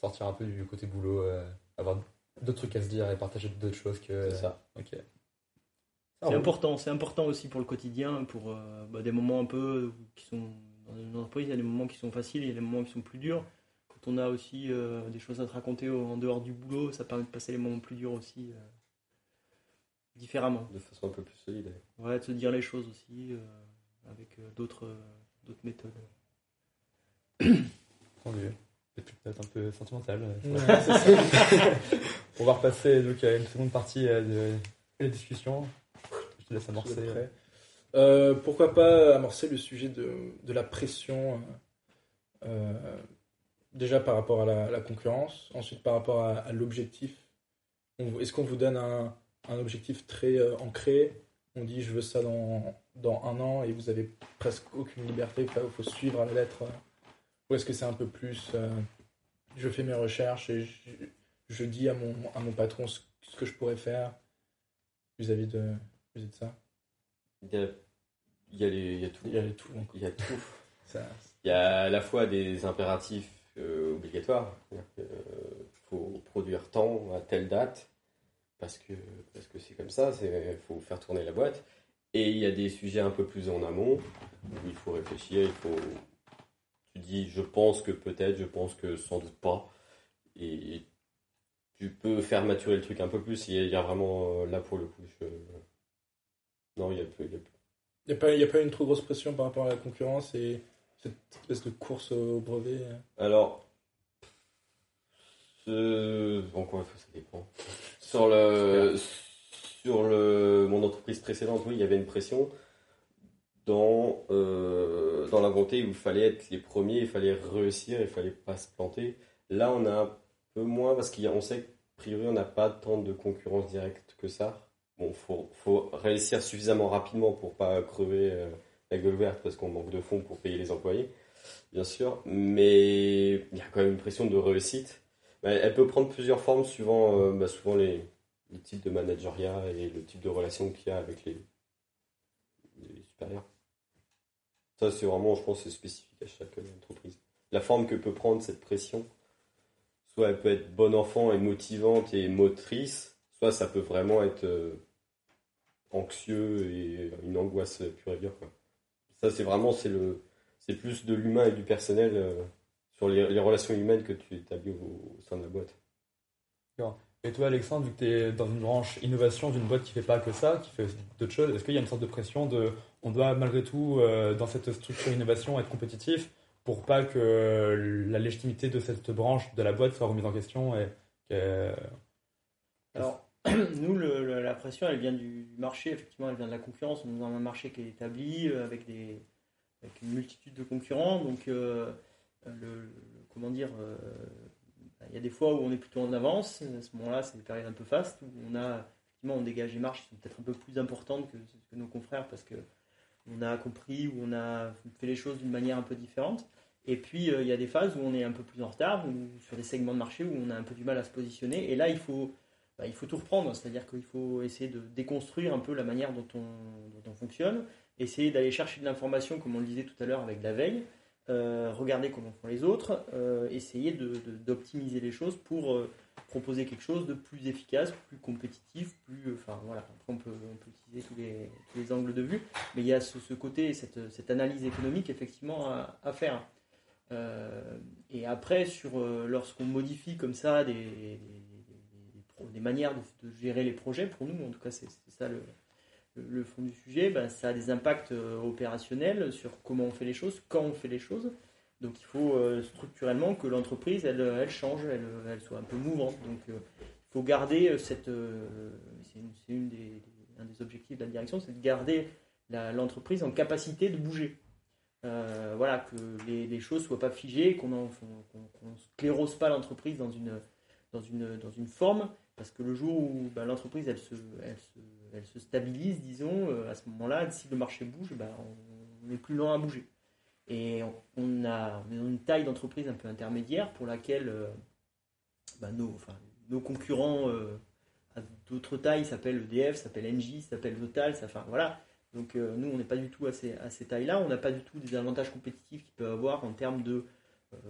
Sortir un peu du côté boulot, euh, avoir d'autres trucs à se dire et partager d'autres choses que. C'est ça. Ok. Ça C'est important, c'est important aussi pour le quotidien, pour euh, bah, des moments un peu qui sont dans une entreprise, il y a des moments qui sont faciles, il y a des moments qui sont plus durs. Quand on a aussi euh, des choses à te raconter en dehors du boulot, ça permet de passer les moments plus durs aussi euh, différemment. De façon un peu plus solide. Ouais, de se dire les choses aussi euh, avec euh, d'autres euh, d'autres méthodes. Et puis peut-être un peu sentimental. Ouais. On va repasser donc à une seconde partie de la discussion. Je te laisse Je amorcer. Euh, pourquoi pas amorcer le sujet de, la pression euh, déjà par rapport à la, concurrence, ensuite par rapport à, l'objectif. Est-ce qu'on vous donne un, objectif très euh, ancré? On dit je veux ça dans, dans un an et vous avez presque aucune liberté, il faut suivre à la lettre. euh, Ou est-ce que c'est un peu plus euh, je fais mes recherches et je, dis à mon, à mon patron ce, que je pourrais faire vis-à-vis de, vis-à-vis de ça? Il y a, il y a, les- il y a tout. Il y a tout. Il y a tout. ça- Il y a à la fois des impératifs euh, obligatoires. Que, euh, faut produire tant à telle date parce que parce que c'est comme ça. Il faut faire tourner la boîte. Et il y a des sujets un peu plus en amont où il faut réfléchir. Il faut tu dis je pense que peut-être, je pense que sans doute pas. Et tu peux faire maturer le truc un peu plus. Il y a, il y a vraiment euh, là pour le coup. je- Non, il y a y a n'y pas- y a pas une trop grosse pression par rapport à la concurrence et cette espèce de course au brevet. euh. Alors, ça dépend. Sur le, sur le, mon entreprise précédente, oui, il y avait une pression dans, euh, dans la volonté où il fallait être les premiers, il fallait réussir, il fallait pas se planter. Là, on a un peu moins parce qu'on sait qu'a priori, on n'a pas tant de concurrence directe que ça. Bon, faut, réussir suffisamment rapidement pour pas crever euh, la gueule verte parce qu'on manque de fonds pour payer les employés bien sûr, mais il y a quand même une pression de réussite. Mais Elle peut prendre plusieurs formes suivant, euh, bah, souvent les, les types de manageriat et le type de relation qu'il y a avec les, les supérieurs. Ça, c'est vraiment, je pense, spécifique à chaque entreprise. La forme que peut prendre cette pression, soit elle peut être bon enfant et motivante et motrice, soit ça peut vraiment être euh, anxieux et une angoisse pure et dure. Quoi. Ça, c'est vraiment, c'est le, c'est plus de l'humain et du personnel euh, sur les, les relations humaines que tu établis au, au sein de la boîte. Et toi, Alexandre, vu que tu es dans une branche innovation d'une boîte qui fait pas que ça, qui fait d'autres choses, est-ce qu'il y a une sorte de pression de on doit malgré tout, euh, dans cette structure innovation, être compétitif pour pas que euh, la légitimité de cette branche de la boîte soit remise en question et que- Alors, nous, la pression, elle vient du marché, effectivement, elle vient de la concurrence. On est dans un marché qui est établi euh, avec, des, avec une multitude de concurrents. Donc, euh, comment dire, euh, il y a des fois où on est plutôt en avance. À ce moment-là, c'est des périodes un peu fastes où on a, effectivement, on dégage des marches qui sont peut-être un peu plus importantes que, que nos confrères parce que on a compris ou on a fait les choses d'une manière un peu différente. Et puis, il y a des phases où on est un peu plus en retard ou sur des segments de marché où on a un peu du mal à se positionner. Et là, il faut bah, il faut tout reprendre, c'est-à-dire qu'il faut essayer de déconstruire un peu la manière dont on, fonctionne, essayer d'aller chercher de l'information, comme on le disait tout à l'heure avec la veille, euh, regarder comment font les autres, euh, essayer d'optimiser les choses pour euh, proposer quelque chose de plus efficace, plus compétitif, plus. Enfin voilà, après on peut, on peut utiliser tous les, angles de vue, mais il y a ce, côté, cette, analyse économique effectivement à, faire. Et après, sur lorsqu'on modifie comme ça des- des manières de, gérer les projets, pour nous, en tout cas, c'est ça le, fond du sujet, ben, ça a des impacts euh, opérationnels sur comment on fait les choses, quand on fait les choses. Donc il faut euh, structurellement que l'entreprise, elle, elle change, elle, soit un peu mouvante. Donc euh, il faut garder euh, cette... euh, c'est une, des, un des objectifs de la direction, c'est de garder l'entreprise en capacité de bouger. Euh, voilà, que les, choses soient pas figées, qu'on ne sclérose pas l'entreprise dans une, dans, une, dans une forme, parce que le jour où ben, l'entreprise elle se, stabilise, disons, euh, à ce moment-là, si le marché bouge, ben, on, est plus lent à bouger. Et on, on a, une taille d'entreprise un peu intermédiaire pour laquelle euh, ben, nos, concurrents euh, à d'autres tailles s'appellent EDF, s'appellent Engie, s'appellent Total, enfin, voilà. Donc nous, on n'est pas du tout à ces, à ces tailles-là. On n'a pas du tout des avantages compétitifs qu'ils peuvent avoir en termes de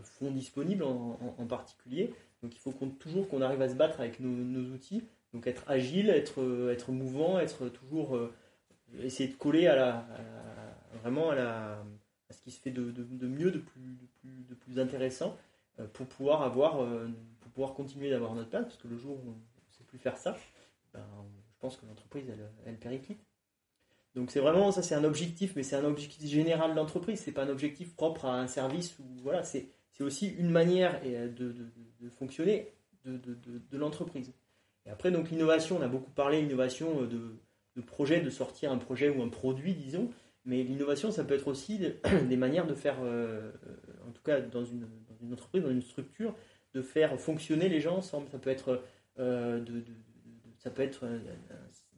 fonds disponibles en particulier. Donc il faut qu'on- toujours qu'on arrive à se battre avec nos, outils. Donc être agile, être, euh, être mouvant, être toujours euh, essayer de coller à la, vraiment à ce qui se fait de, mieux, de plus, de plus, intéressant, euh, pour pouvoir avoir, pour pouvoir continuer d'avoir notre place, parce que le jour où on ne sait plus faire ça, ben, je pense que l'entreprise, elle, elle périclite. Donc c'est vraiment ça, c'est un objectif, mais c'est un objectif général de l'entreprise. C'est pas un objectif propre à un service ou voilà, c'est c'est aussi une manière euh, de, de- fonctionner de, l'entreprise. Et après donc l'innovation, on a beaucoup parlé innovation euh, de, projet, de sortir un projet ou un produit, disons. Mais l'innovation, ça peut être aussi des, manières de faire, euh, en tout cas dans une, entreprise, dans une structure, de faire fonctionner les gens ensemble. Ça peut être, ça peut être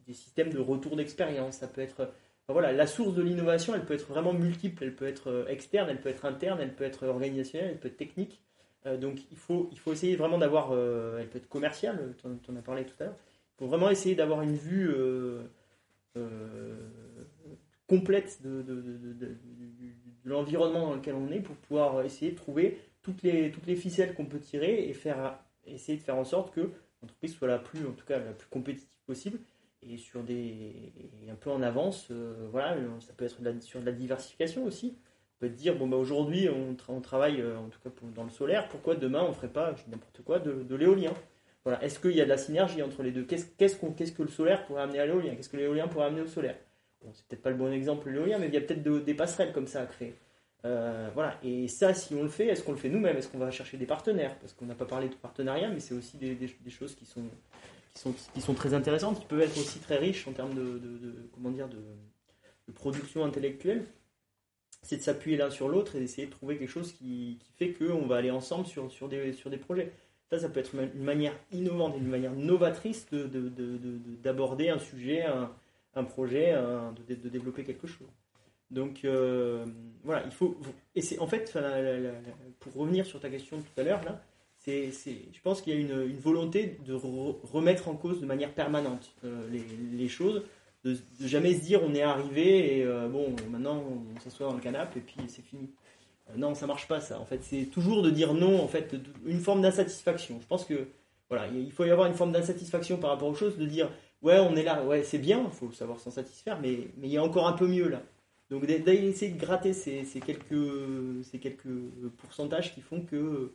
des systèmes de retour d'expérience. Ça peut être, voilà, la source de l'innovation, elle peut être vraiment multiple. Elle peut être euh, externe, elle peut être interne, elle peut être organisationnelle, elle peut être technique. Euh, donc il faut, il faut essayer vraiment d'avoir, euh, elle peut être commerciale. Tu en as parlé tout à l'heure. Il faut vraiment essayer d'avoir une vue. complète de- de l'environnement dans lequel on est pour pouvoir essayer de trouver toutes les, toutes les ficelles qu'on peut tirer et faire, essayer de faire en sorte que l'entreprise soit la plus, en tout cas, la plus compétitive possible et sur des un peu en avance. euh, voilà, ça peut être sur de la diversification aussi. On peut dire bon bah aujourd'hui on, tra- on travaille euh, en tout cas dans le solaire. Pourquoi demain on ferait pas n'importe quoi de, l'éolien? Voilà, est-ce qu'il y a de la synergie entre les deux? Qu'est-ce qu'est-ce que le solaire pourrait amener à l'éolien? Qu'est-ce que l'éolien pourrait amener au solaire? Bon, c'est peut-être pas le bon exemple l'éolien, mais il y a peut-être de- des passerelles comme ça à créer. Euh, voilà, et ça, si on le fait, est-ce qu'on le fait nous-mêmes? Est-ce qu'on va chercher des partenaires? Parce qu'on n'a pas parlé de partenariat, mais c'est aussi des choses qui sont, qui, sont, qui sont très intéressantes, qui peuvent être aussi très riches en termes de, comment dire, de, production intellectuelle. C'est de s'appuyer l'un sur l'autre et d'essayer de trouver quelque chose qui, qui fait qu'on va aller ensemble sur, sur, des, sur des projets. Ça, ça peut être une manière innovante, une manière novatrice de- de- de- de- de- d'aborder un sujet, un, un projet, de, de développer quelque chose. Donc euh, voilà, il faut. Et c'est en fait, pour revenir sur ta question tout à l'heure, là, c'est, je pense qu'il y a une, une volonté de re- remettre en cause de manière permanente euh, les, les choses, de, de jamais se dire on est arrivé et euh, bon, maintenant on s'assoit dans le canapé et puis c'est fini. Euh, non, ça marche pas ça. En fait, c'est toujours de dire non, en fait, une forme d'insatisfaction. Je pense que voilà, il faut y avoir une forme d'insatisfaction par rapport aux choses, de dire ouais, on est là, ouais, c'est bien, il faut savoir s'en satisfaire, mais mais il y a encore un peu mieux là. Donc d'essayer de gratter ces, ces quelques, ces quelques pourcentages qui font que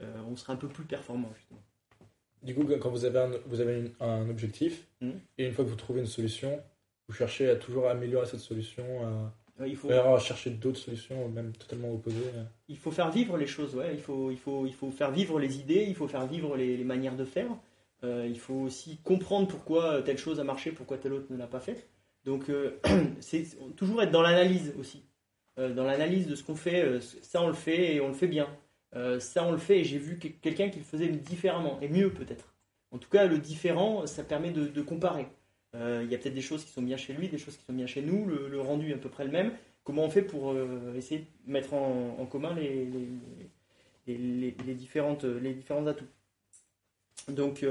on sera un peu plus performant justement. Du coup, quand vous avez un, vous avez une- un objectif, Mhm. et une fois que vous trouvez une solution, vous cherchez à toujours améliorer cette solution, à, Euh, Il faut, à chercher d'autres solutions, même totalement opposées. il faut faire vivre les choses, ouais. Il faut, il faut, il faut faire vivre les idées, il faut faire vivre les, les manières de faire. Euh, il faut aussi comprendre pourquoi telle chose a marché, pourquoi telle autre ne l'a pas fait. Donc, euh, c'est toujours être dans l'analyse aussi. Euh, dans l'analyse de ce qu'on fait, euh, ça on le fait et on le fait bien. Euh, ça on le fait et j'ai vu que- quelqu'un qui le faisait différemment et mieux peut-être. En tout cas, le différent, ça permet de, comparer. Euh, Il y a peut-être des choses qui sont bien chez lui, des choses qui sont bien chez nous, le, rendu est à peu près le même. Comment on fait pour euh, essayer de mettre en, commun les, différentes, les différents atouts? Donc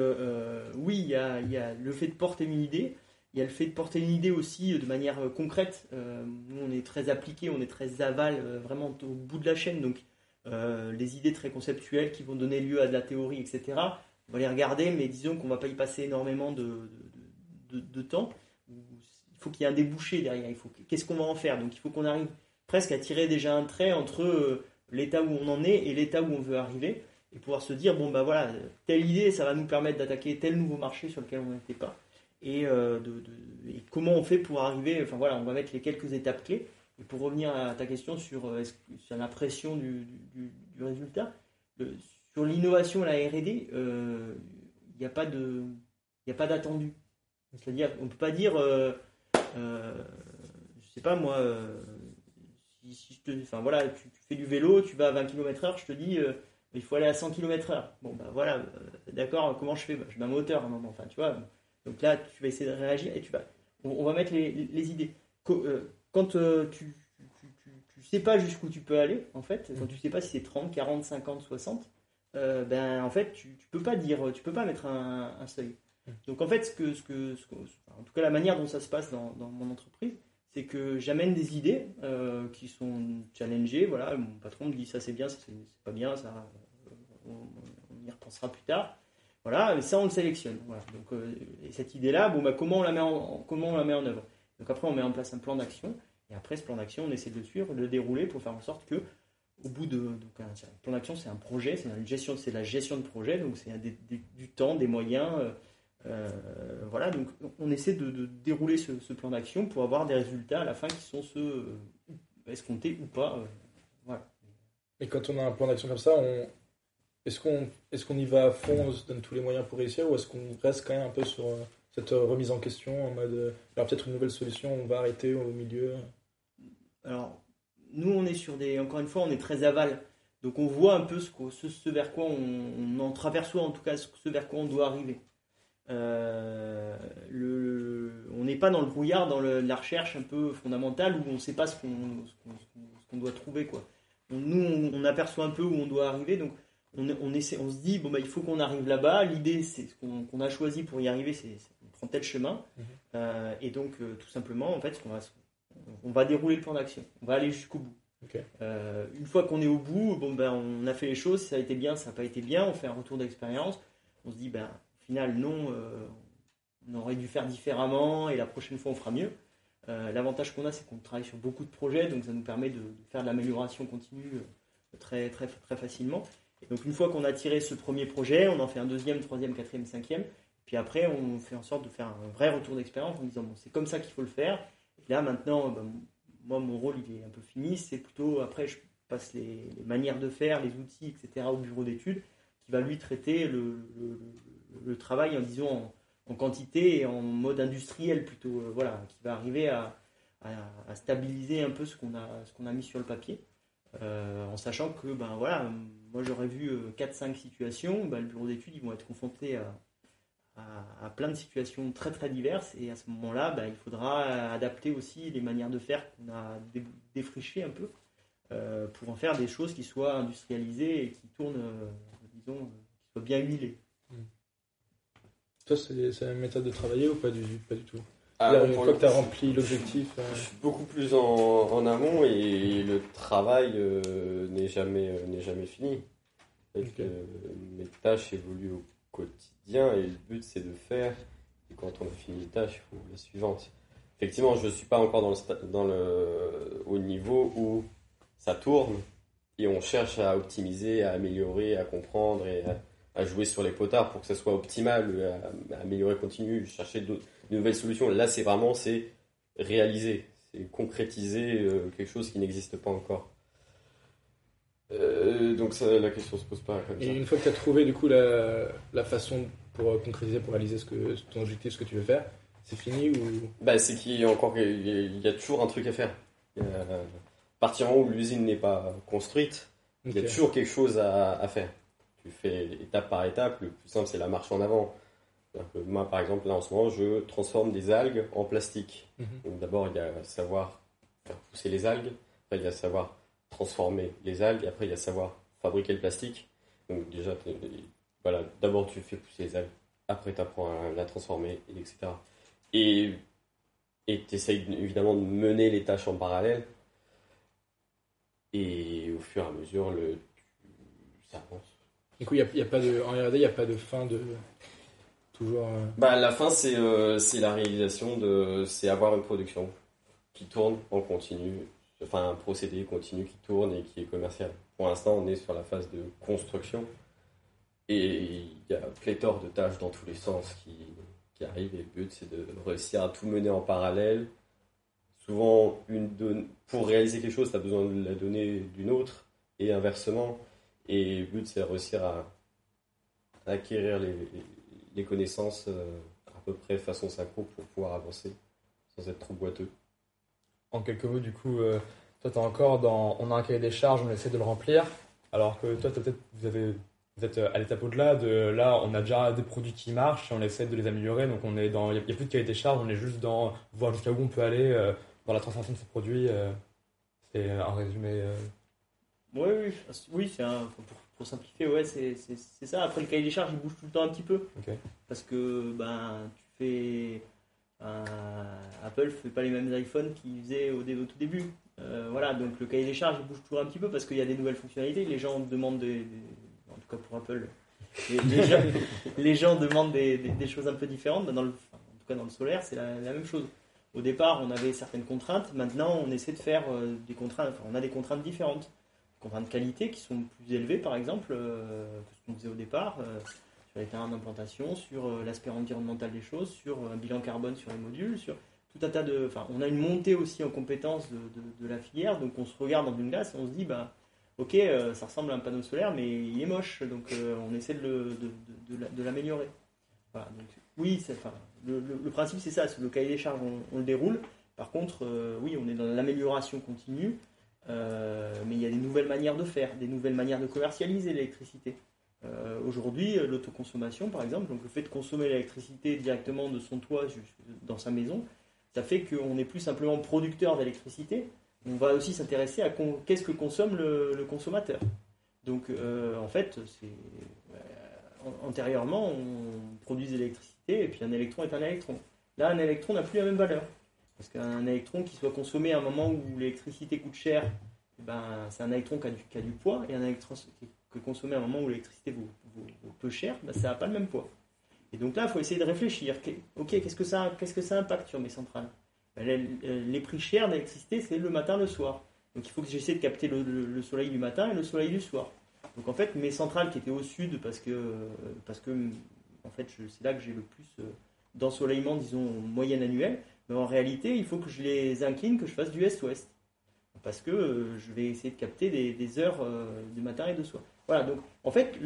oui, il y, a, y a le fait de porter une idée, il y a le fait de porter une idée aussi de manière concrète. Nous, on est très appliqué, on est très aval, vraiment au bout de la chaîne. Donc euh, les idées très conceptuelles qui vont donner lieu à de la théorie, etc. On va les regarder, mais disons qu'on va pas y passer énormément de, temps. Il faut qu'il y ait un débouché derrière. Il faut qu'est-ce qu'on va en faire? Donc il faut qu'on arrive presque à tirer déjà un trait entre euh, l'état où on en est et l'état où on veut arriver et pouvoir se dire bon bah voilà telle idée ça va nous permettre d'attaquer tel nouveau marché sur lequel on n'était pas et, euh, de- et comment on fait pour arriver enfin voilà on va mettre les quelques étapes clés et pour revenir à ta question sur, euh, sur la pression du, du- résultat sur l'innovation la R&D il n'y a pas d'attendu c'est-à-dire on peut pas dire euh, euh, je sais pas moi euh, si, tu, fais du vélo, tu vas à 20 km/h, je te dis, euh, il faut aller à 100 km/h. Bon bah voilà, d'accord, comment je fais? Bah, Je mets un moteur à un moment, enfin tu vois. Donc là, tu vas essayer de réagir et tu vas, on, va mettre les, les idées. Quand euh, tu, tu, tu, tu sais pas jusqu'où tu peux aller, en fait, quand tu sais pas si c'est 30, 40, 50, 60, euh, ben en fait, tu, peux pas dire, tu peux pas mettre un, seuil. Donc en fait, ce que, ce que, en tout cas la manière dont ça se passe dans, mon entreprise, c'est que j'amène des idées euh, qui sont challengées. Voilà, mon patron me dit ça c'est bien, ça c'est pas bien, ça euh, on, y repensera plus tard. Voilà, mais ça on le sélectionne. Donc et cette idée-là, bon bah comment on la met en comment on la met en œuvre? Donc après on met en place un plan d'action Et après, ce plan d'action, on essaie de le suivre, de le dérouler pour faire en sorte que, au bout de. Donc, un plan d'action, c'est un projet, c'est la gestion de projet, donc c'est du temps, des moyens. Euh, euh, voilà, donc on essaie de, dérouler ce, plan d'action pour avoir des résultats à la fin qui sont ceux euh, escomptés ou pas. voilà. Et quand on a un plan d'action comme ça, est-ce qu'on est qu'on y va à fond, on se donne tous les moyens pour réussir, ou est-ce qu'on reste quand même un peu sur cette remise en question en mode, alors peut-être une nouvelle solution, on va arrêter au milieu alors, nous, on est sur des. Encore une fois, on est très aval. Donc, on voit un peu ce, vers quoi on, en traverse, en tout cas, ce, vers quoi on doit arriver. Euh, on n'est pas dans le brouillard, dans la recherche un peu fondamentale où on ne sait pas ce qu'on doit trouver. Nous, on, aperçoit un peu où on doit arriver, donc on, on, on se dit bon, bah, il faut qu'on arrive là-bas. L'idée, c'est ce qu'on a choisi pour y arriver, c'est on prend tel chemin. Mhm. Euh, et donc, euh, tout simplement, en fait, qu'on va, on va dérouler le plan d'action. On va aller jusqu'au bout. Euh, une fois qu'on est au bout, bon, ben, on a fait les choses, ça a été bien, ça n'a pas été bien, on fait un retour d'expérience. On se dit, ben, au final, non, on aurait dû faire différemment et la prochaine fois, on fera mieux. L'avantage qu'on a, c'est qu'on travaille sur beaucoup de projets, donc ça nous permet de, faire de l'amélioration continue très, très, très facilement. Et donc, une fois qu'on a tiré ce premier projet, on en fait un deuxième, troisième, quatrième, cinquième. Puis après, on fait en sorte de faire un vrai retour d'expérience en disant, bon, c'est comme ça qu'il faut le faire là, maintenant, ben, moi, mon rôle, il est un peu fini. C'est plutôt, après, je passe les, manières de faire, les outils, etc., au bureau d'études, qui va lui traiter le, travail en, en, quantité et en mode industriel plutôt. Euh, voilà, qui va arriver à, stabiliser un peu ce qu'on a, a mis sur le papier. Euh, en sachant que, ben voilà, moi j'aurais vu 4-5 euh, situations, ben, le bureau d'études, ils vont être confrontés à, à, plein de situations très très diverses et à ce moment-là, bah, il faudra adapter aussi les manières de faire qu'on a défrichées un peu euh, pour en faire des choses qui soient industrialisées et qui tournent, euh, disons, qui soient bien huilées. Hmm. Toi, c'est la même méthode de travailler ou pas du, pas du tout? Ah, Une fois que tu as rempli l'objectif. Euh, Je suis beaucoup plus en, amont et le travail n'est jamais, n'est jamais fini. mes tâches évoluent au quotidien et le but c'est de faire. Et quand on a fini les tâches, il faut la suivante. Effectivement, je ne suis pas encore dans le, dans au niveau où ça tourne et on cherche à optimiser, à améliorer, à comprendre et à, jouer sur les potards pour que ça soit optimal, à, améliorer continue, chercher de nouvelles solutions. Là, c'est vraiment c'est réaliser, c'est concrétiser euh, quelque chose qui n'existe pas encore. Euh, donc ça, la question se pose pas comme Et une fois que tu as trouvé du coup la, la façon pour euh, concrétiser, pour réaliser ce que, ton objectif, ce que tu veux faire, c'est fini ou? Bah c'est qu'il y a encore il y a toujours un truc à faire. à partir du moment où l'usine n'est pas construite, il y a toujours quelque chose à, à, faire. Tu fais étape par étape. Le plus simple c'est la marche en avant. Moi par exemple là en ce moment je transforme des algues en plastique. Mhm. D'abord il y a savoir faire pousser les algues. Après il y a savoir transformer les algues, et après il y a savoir fabriquer le plastique. Donc déjà, voilà, d'abord tu fais pousser les algues, après tu apprends à la transformer, etc. Et tu essayes évidemment de mener les tâches en parallèle. Et au fur et à mesure, le, ça avance. Du coup, il y a, pas de, en il n'y a pas de fin de... Toujours... Euh, bah, la fin, c'est euh, c'est la réalisation de... C'est avoir une production qui tourne en continu enfin un procédé continu qui tourne et qui est commercial. Pour l'instant, on est sur la phase de construction et il y a pléthore de tâches dans tous les sens qui, arrivent le but c'est de réussir à tout mener en parallèle. Souvent, pour réaliser quelque chose, tu as besoin de la donnée d'une autre et inversement. Et le but c'est de réussir à, acquérir les, les connaissances euh, à peu près façon synchro pour pouvoir avancer sans être trop boiteux en quelques mots, du coup, euh, toi, tu encore dans. On a un cahier des charges, on essaie de le remplir. Alors que toi, peut-être, vous, avez, vous êtes à l'étape au-delà de. Là, on a déjà des produits qui marchent et on essaie de les améliorer. Donc, on est dans. Il n'y a, plus de cahier des charges, on est juste dans voir jusqu'à où on peut aller euh, dans la transformation de ces produits. Euh. c'est un résumé. Oui, oui, oui c'est un, pour, simplifier, ouais, c'est, ça. Après, le cahier des charges, il bouge tout le temps un petit peu. Parce que ben, tu fais Apple fait pas les mêmes iPhones qu'il faisait au, tout début. Euh, voilà, donc le cahier des charges bouge toujours un petit peu parce qu'il y a des nouvelles fonctionnalités. Les gens demandent des, en tout cas pour Apple, les, gens, demandent des, choses un peu différentes. Dans le, en tout cas dans le solaire, c'est la, même chose. Au départ, on avait certaines contraintes. Maintenant, on essaie de faire euh, des contraintes. Enfin, on a des contraintes différentes. Des contraintes de qualité qui sont plus élevées, par exemple, euh, que ce qu'on faisait au départ, euh, sur les terrains d'implantation, sur euh, l'aspect environnemental des choses, sur un bilan carbone sur les modules, sur tout un tas de. Enfin, on a une montée aussi en compétences de, la filière. Donc, on se regarde dans une glace et on se dit, bah, ok, euh, ça ressemble à un panneau solaire, mais il est moche. Donc, euh, on essaie de, l'améliorer. Voilà, donc, oui, enfin, le, principe c'est ça, le cahier des charges, on, le déroule. Par contre, euh, oui, on est dans l'amélioration continue, euh, mais il y a des nouvelles manières de faire, des nouvelles manières de commercialiser l'électricité. Euh, Aujourd'hui, euh, l'autoconsommation, par exemple, donc le fait de consommer l'électricité directement de son toit dans sa maison, ça fait qu'on n'est plus simplement producteur d'électricité, on va aussi s'intéresser à qu'est-ce que consomme le, consommateur. Donc, euh, en fait, antérieurement, on produisait l'électricité et puis un électron est un électron. Là, un électron n'a plus la même valeur. Parce qu'un électron qui soit consommé à un moment où l'électricité coûte cher, eh ben, c'est un électron qui a, du, qui a du poids, et un électron qui est consommé à un moment où l'électricité vaut- vaut peu cher, ben, ça n'a pas le même poids. Et donc là, il faut essayer de réfléchir. Ok, qu'est-ce que ça, qu'est-ce que ça impacte sur mes centrales? Ben, les, les prix chers d'électricité, c'est le matin, le soir. Donc il faut que j'essaie de capter le, le- le soleil du matin et le soleil du soir. Donc en fait, mes centrales qui étaient au sud, parce que, parce que en fait, c'est là que j'ai le plus euh, d'ensoleillement, disons, en moyenne annuelle, mais en réalité, il faut que je les incline, que je fasse du est-ouest. Parce que euh, je vais essayer de capter des, heures euh, du matin et de soir. Voilà, donc en fait,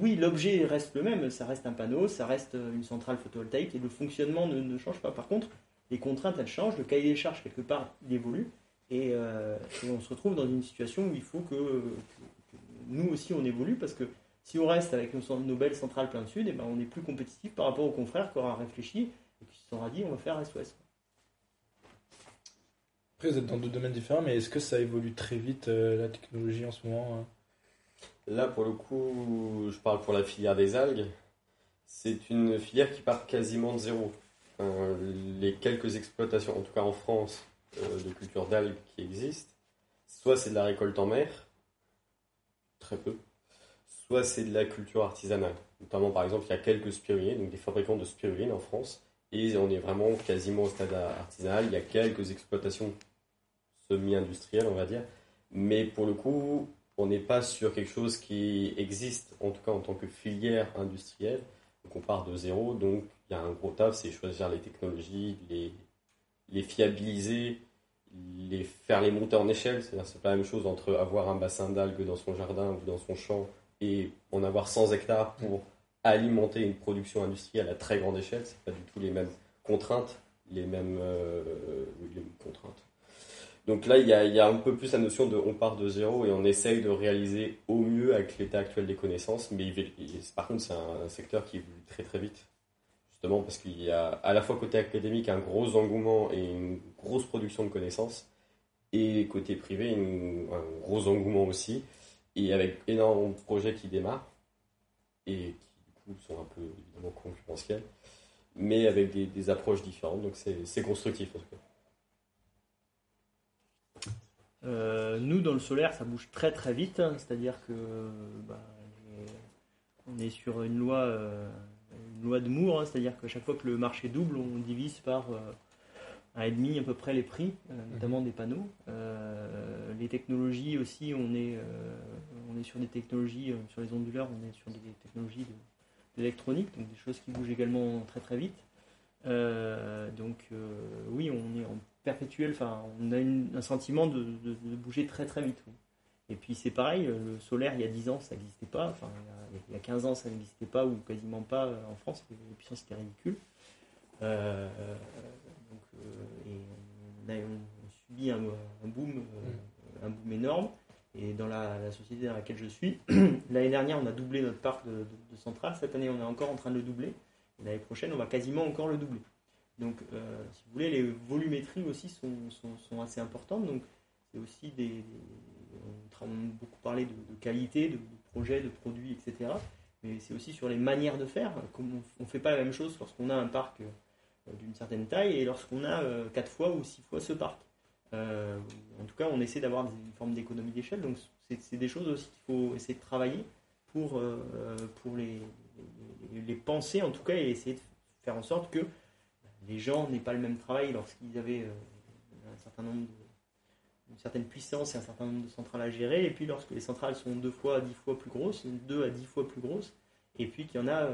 oui, l'objet reste le même, ça reste un panneau, ça reste euh, une centrale photovoltaïque et le fonctionnement ne, change pas. Par contre, les contraintes, elles changent, le cahier des charges, quelque part, il évolue. Et, et on se retrouve dans une situation où il faut que, nous aussi on évolue parce que si on reste avec nos, belles centrales plein sud, eh ben, on est plus compétitif par rapport aux confrères qui aura réfléchi et qui se sera dit on va faire SOS. Vous êtes dans deux domaines différents, mais est-ce que ça évolue très vite, euh, la technologie en ce moment hein? Là, pour le coup, je parle pour la filière des algues. C'est une filière qui part quasiment de zéro. Euh, les quelques exploitations, en tout cas en France, euh, de culture d'algues qui existent, soit c'est de la récolte en mer, très peu, soit c'est de la culture artisanale. Notamment, par exemple, il y a quelques spiruliers, donc des fabricants de spiruline en France, et on est vraiment quasiment au stade artisanal. Il y a quelques exploitations semi-industrielles, on va dire, mais pour le coup, on n'est pas sur quelque chose qui existe, en tout cas en tant que filière industrielle. Donc on part de zéro, donc il y a un gros taf, c'est choisir les technologies, les, les fiabiliser, les faire les monter en échelle. C'est pas la même chose entre avoir un bassin d'algues dans son jardin ou dans son champ et en avoir 100 hectares pour alimenter une production industrielle à très grande échelle. C'est pas du tout les mêmes contraintes, les mêmes, euh, oui, les mêmes contraintes. Donc là, il y, a, un peu plus la notion de on part de zéro et on essaye de réaliser au mieux avec l'état actuel des connaissances. Mais par contre, c'est un, secteur qui évolue très très vite. Justement parce qu'il y a à la fois côté académique un gros engouement et une grosse production de connaissances. Et côté privé, un gros engouement aussi. Et avec énormément de projets qui démarrent. Et qui du coup sont un peu évidemment concurrentiels. Mais avec des, des approches différentes. Donc c'est constructif en tout cas. Euh, nous, dans le solaire, ça bouge très très vite, hein. c'est-à-dire que bah, on est sur une loi, euh, une loi de Moore, hein. c'est-à-dire que chaque fois que le marché double, on divise par euh, un et demi à peu près les prix, euh, notamment des panneaux. Euh, les technologies aussi, on est, euh, on est sur des technologies, euh, sur les onduleurs, on est sur des technologies de- d'électronique, donc des choses qui bougent également très très vite. Donc oui, on est en perpétuel, enfin on a un sentiment de, bouger très très vite. Et puis c'est pareil, euh, le solaire il y a 10 ans ça n'existait pas, enfin il y, a, il y a 15 ans ça n'existait pas ou quasiment pas euh, en France, les puissances étaient ridicules. Euh, donc, et on, a, on subit un, boom, un boom énorme. Et dans la, société dans laquelle je suis, l'année dernière on a doublé notre parc de, de, centrales, cette année on est encore en train de le doubler. L'année prochaine, on va quasiment encore le doubler. Donc, euh, si vous voulez, les volumétries aussi sont, sont, sont assez importantes. Donc, c'est aussi des. des- on a beaucoup parlé de, qualité, de, de projets, de produits, etc. Mais c'est aussi sur les manières de faire. Comme on ne fait pas la même chose lorsqu'on a un parc euh, d'une certaine taille et lorsqu'on a euh, 4 fois ou 6 fois ce parc. Euh, en tout cas, on essaie d'avoir une forme d'économie d'échelle. Donc, c'est des choses aussi qu'il faut essayer de travailler pour, pour les, les penser en tout cas et essayer de faire en sorte que les gens n'aient pas le même travail lorsqu'ils avaient un certain nombre de une certaine puissance et un certain nombre de centrales à gérer, et puis lorsque les centrales sont deux fois à dix fois plus grosses, deux à dix fois plus grosses, et puis qu'il y en a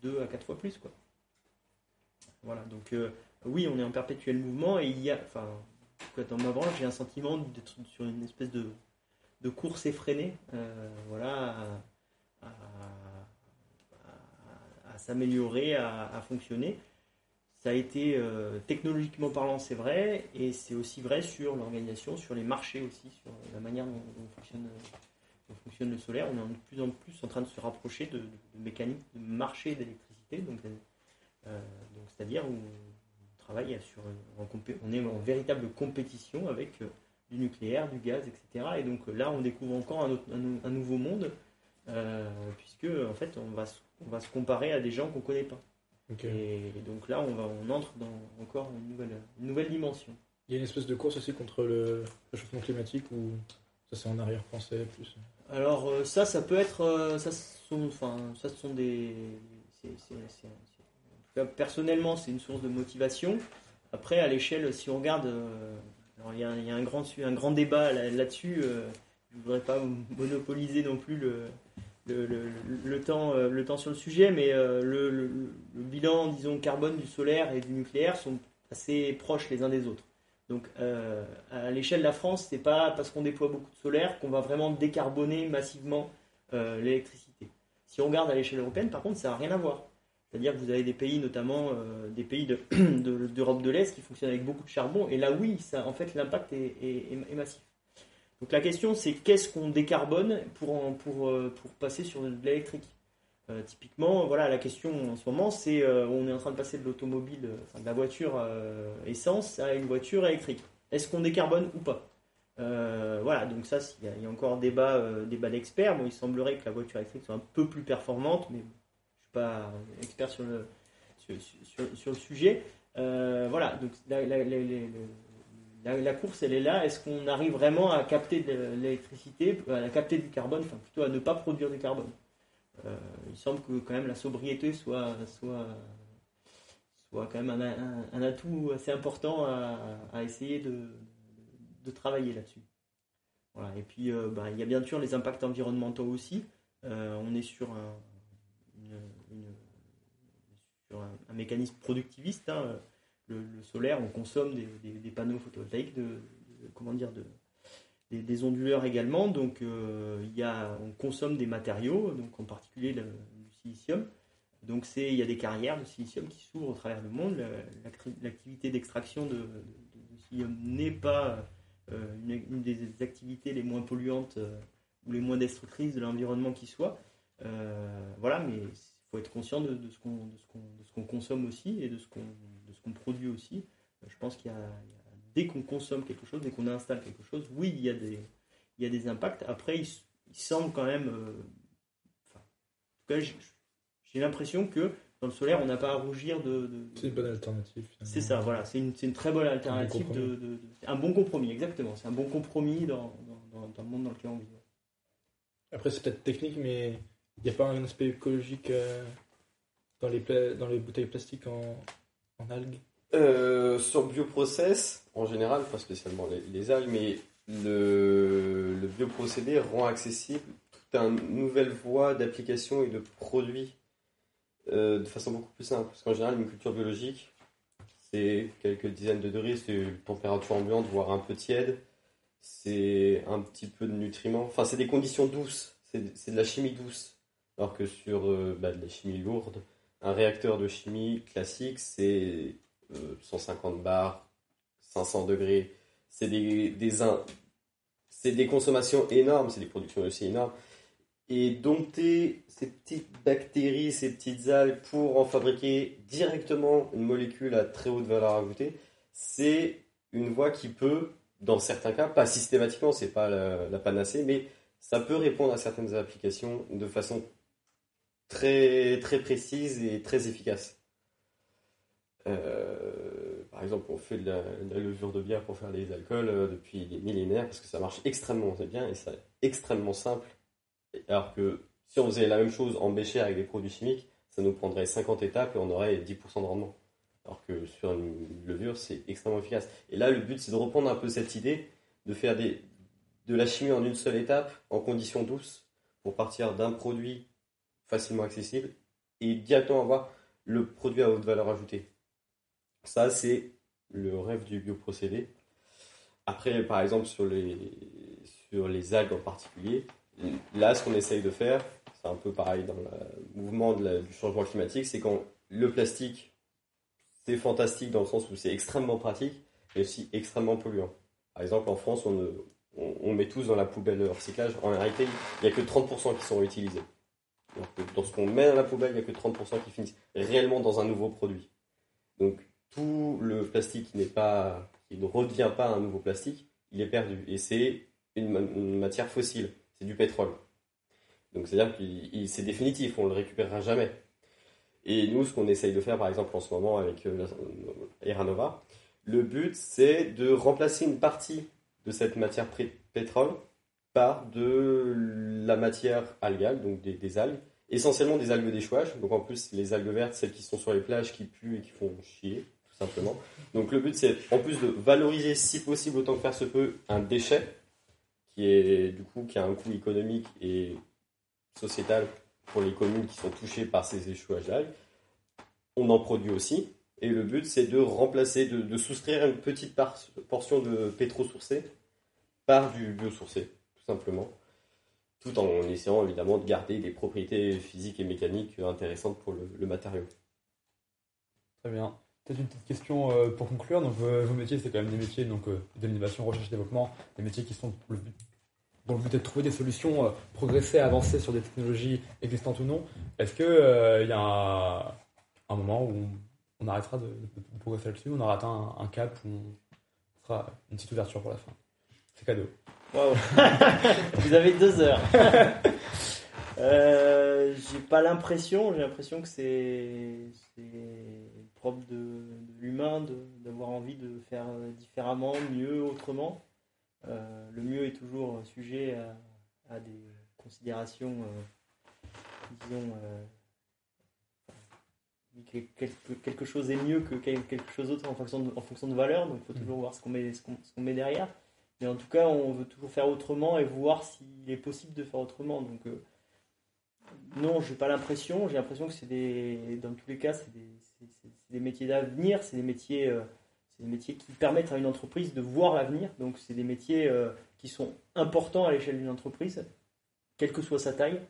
deux à quatre fois plus. Quoi. Voilà, donc oui, on est en perpétuel mouvement, et il y a, enfin, dans ma branche, j'ai un sentiment d'être sur une espèce de, de course effrénée, voilà, à, s'améliorer, à, fonctionner. Ça a été euh, technologiquement parlant, c'est vrai, et c'est aussi vrai sur l'organisation, sur les marchés aussi, sur la manière dont, fonctionne, le solaire. On est de plus en plus en train de se rapprocher de, mécaniques de marché d'électricité, euh, donc c'est-à-dire où on travaille sur, on est en véritable compétition avec euh, du nucléaire, du gaz, etc. Et donc là, on découvre encore un, un nouveau monde, puisque en fait, on va, on va se comparer à des gens qu'on ne connaît pas. Et, donc là, on, va, on entre dans encore une nouvelle, nouvelle dimension. Il y a une espèce de course aussi contre le réchauffement climatique ou ça c'est en arrière-pensée plus? Alors euh, ça, ça peut être, euh, ça sont, enfin, ça sont des, personnellement, c'est une source de motivation. Après, à l'échelle, si on regarde, euh, il y, a, un grand, un grand débat là-dessus. je ne voudrais pas monopoliser non plus le, le, temps, euh, le temps sur le sujet, mais euh, le, bilan, disons, carbone du solaire et du nucléaire sont assez proches les uns des autres. Donc, euh, à l'échelle de la France, c'est pas parce qu'on déploie beaucoup de solaire qu'on va vraiment décarboner massivement l'électricité. Si on regarde à l'échelle européenne, par contre, ça n'a rien à voir. C'est-à-dire que vous avez des pays, notamment des pays d'Europe de, l'Est, qui fonctionnent avec beaucoup de charbon, et là, oui, ça, en fait, l'impact est massif. Donc la question c'est qu'est-ce qu'on décarbone pour, euh, passer sur de l'électrique? Euh, Typiquement, voilà, la question en ce moment c'est euh, on est en train de passer de l'automobile, de la voiture essence à une voiture électrique. Est-ce qu'on décarbone ou pas? Voilà, donc ça, il y, a encore débat, débat d'experts. Bon, il semblerait que la voiture électrique soit un peu plus performante, mais je ne suis pas expert sur le, sujet. voilà, donc course, elle est là. Est-ce qu'on arrive vraiment à capter de l'électricité, à capter du carbone, enfin plutôt à ne pas produire du carbone? Euh, Il semble que quand même la sobriété soit, soit, soit quand même un, atout assez important à, essayer de, travailler là-dessus. Voilà. Et puis, euh, bah, il y a bien sûr les impacts environnementaux aussi. Euh, on est sur un, sur un, mécanisme productiviste. Hein le, solaire, on consomme des, panneaux photovoltaïques, comment dire, de, des, onduleurs également. Donc, euh, il y a, on consomme des matériaux, donc en particulier le, silicium. Donc, il y a des carrières de silicium qui s'ouvrent au travers du monde. L'activité d'extraction de, silicium n'est pas euh, une, des activités les moins polluantes euh, ou les moins destructrices de l'environnement qui soit. voilà, mais il faut être conscient de, ce qu'on consomme aussi et de ce qu'on qu'on produit aussi. Euh, je pense qu'il y, a, dès qu'on consomme quelque chose, dès qu'on installe quelque chose, oui, il y a des, il y a des impacts. Après, il, semble quand même. Euh, en tout cas, j'ai l'impression que dans le solaire, on n'a pas à rougir de. c'est une bonne alternative. C'est ça, voilà. C'est une, une, très bonne alternative. Un bon, de, un bon compromis, exactement. C'est un bon compromis dans, dans, dans, le monde dans lequel on vit. Après, c'est peut-être technique, mais il n'y a pas un aspect écologique euh, dans, les dans les bouteilles plastiques en, algues euh, Sur bioprocess, en général, pas spécialement les, algues, mais le, le, bioprocédé rend accessible toute une nouvelle voie d'application et de produits euh, de façon beaucoup plus simple. Parce qu'en général, une culture biologique, c'est quelques dizaines de degrés, c'est une température ambiante, voire un peu tiède. C'est un petit peu de nutriments. Enfin, c'est des conditions douces. C'est de la chimie douce. Alors que sur euh, bah, de la chimie lourde, un réacteur de chimie classique, c'est 150 euh, bars, 500 degrés. C'est des, consommations énormes, c'est des productions aussi énormes. Et dompter ces petites bactéries, ces petites algues pour en fabriquer directement une molécule à très haute valeur ajoutée, c'est une voie qui peut, dans certains cas, pas systématiquement, c'est pas la panacée, mais ça peut répondre à certaines applications de façon très, très précise et très efficace. Euh, par exemple, on fait de la, levure de bière pour faire des alcools euh, depuis des millénaires parce que ça marche extrêmement bien et c'est extrêmement simple. Alors que si on faisait la même chose en bécher avec des produits chimiques, ça nous prendrait 50 étapes et on aurait 10% de rendement. Alors que sur une levure, c'est extrêmement efficace. Et là, le but, c'est de reprendre un peu cette idée, de faire des, de la chimie en une seule étape, en conditions douces, pour partir d'un produit facilement accessible et directement avoir le produit à haute valeur ajoutée. Ça, c'est le rêve du bioprocédé. Après, par exemple, sur les, sur les algues en particulier, là, ce qu'on essaye de faire, c'est un peu pareil dans le mouvement de du changement climatique, c'est quand le plastique, c'est fantastique dans le sens où c'est extrêmement pratique, mais aussi extrêmement polluant. Par exemple, en France, on, on met tous dans la poubelle recyclage. En réalité, il n'y a que 30% qui sont réutilisés. Dans ce qu'on met dans la poubelle, il n'y a que 30% qui finissent réellement dans un nouveau produit. Donc, tout le plastique qui pas, qui ne redevient pas un nouveau plastique, il est perdu. Et c'est une, une matière fossile, c'est du pétrole. Donc, c'est-à-dire que c'est définitif, on ne le récupérera jamais. Et nous, ce qu'on essaye de faire, par exemple, en ce moment avec euh, Eranova, le but, c'est de remplacer une partie de cette matière pétrole par de la matière algale, donc des, algues, essentiellement des algues d'échouage. Donc en plus, les algues vertes, celles qui sont sur les plages, qui puent et qui font chier, tout simplement. Donc le but, c'est en plus de valoriser, si possible, autant que faire se peut, un déchet qui est du coup qui a un coût économique et sociétal pour les communes qui sont touchées par ces échouages d'algues. On en produit aussi. Et le but, c'est de remplacer, de, soustraire une petite par- portion de pétro-sourcé par du biosourcé, simplement. Tout en essayant évidemment de garder des propriétés physiques et mécaniques intéressantes pour le, matériau. Très bien. Peut-être une petite question euh, pour conclure. Donc, vos, vos métiers, c'est quand même des métiers donc, euh, recherche et développement, des métiers qui sont le but- dont le but de trouver des solutions, euh, progresser, avancer sur des technologies existantes ou non. Est-ce qu'il y a un, moment où on, arrêtera de progresser là-dessus, on aura atteint un, un cap où on fera une petite ouverture pour la fin? C'est cadeau. Waouh Vous avez deux heures. Euh, j'ai pas l'impression, j'ai l'impression que c'est propre de, de l'humain d'avoir envie de faire différemment, mieux, autrement. Euh, le mieux est toujours sujet à, des considérations, euh, disons, euh, que- quelque, quelque chose est mieux que quel- quelque chose d'autre en fonction de, en fonction de valeur, donc il faut toujours voir ce qu'on met, ce qu'on- ce qu'on met derrière. Mais en tout cas, on veut toujours faire autrement et voir s'il est possible de faire autrement. Donc, euh, non, j'ai pas l'impression. J'ai l'impression que c'est des, dans tous les cas, c'est des, métiers d'avenir. C'est des métiers, euh, c'est des métiers qui permettent à une entreprise de voir l'avenir. Donc, c'est des métiers euh, qui sont importants à l'échelle d'une entreprise, quelle que soit sa taille.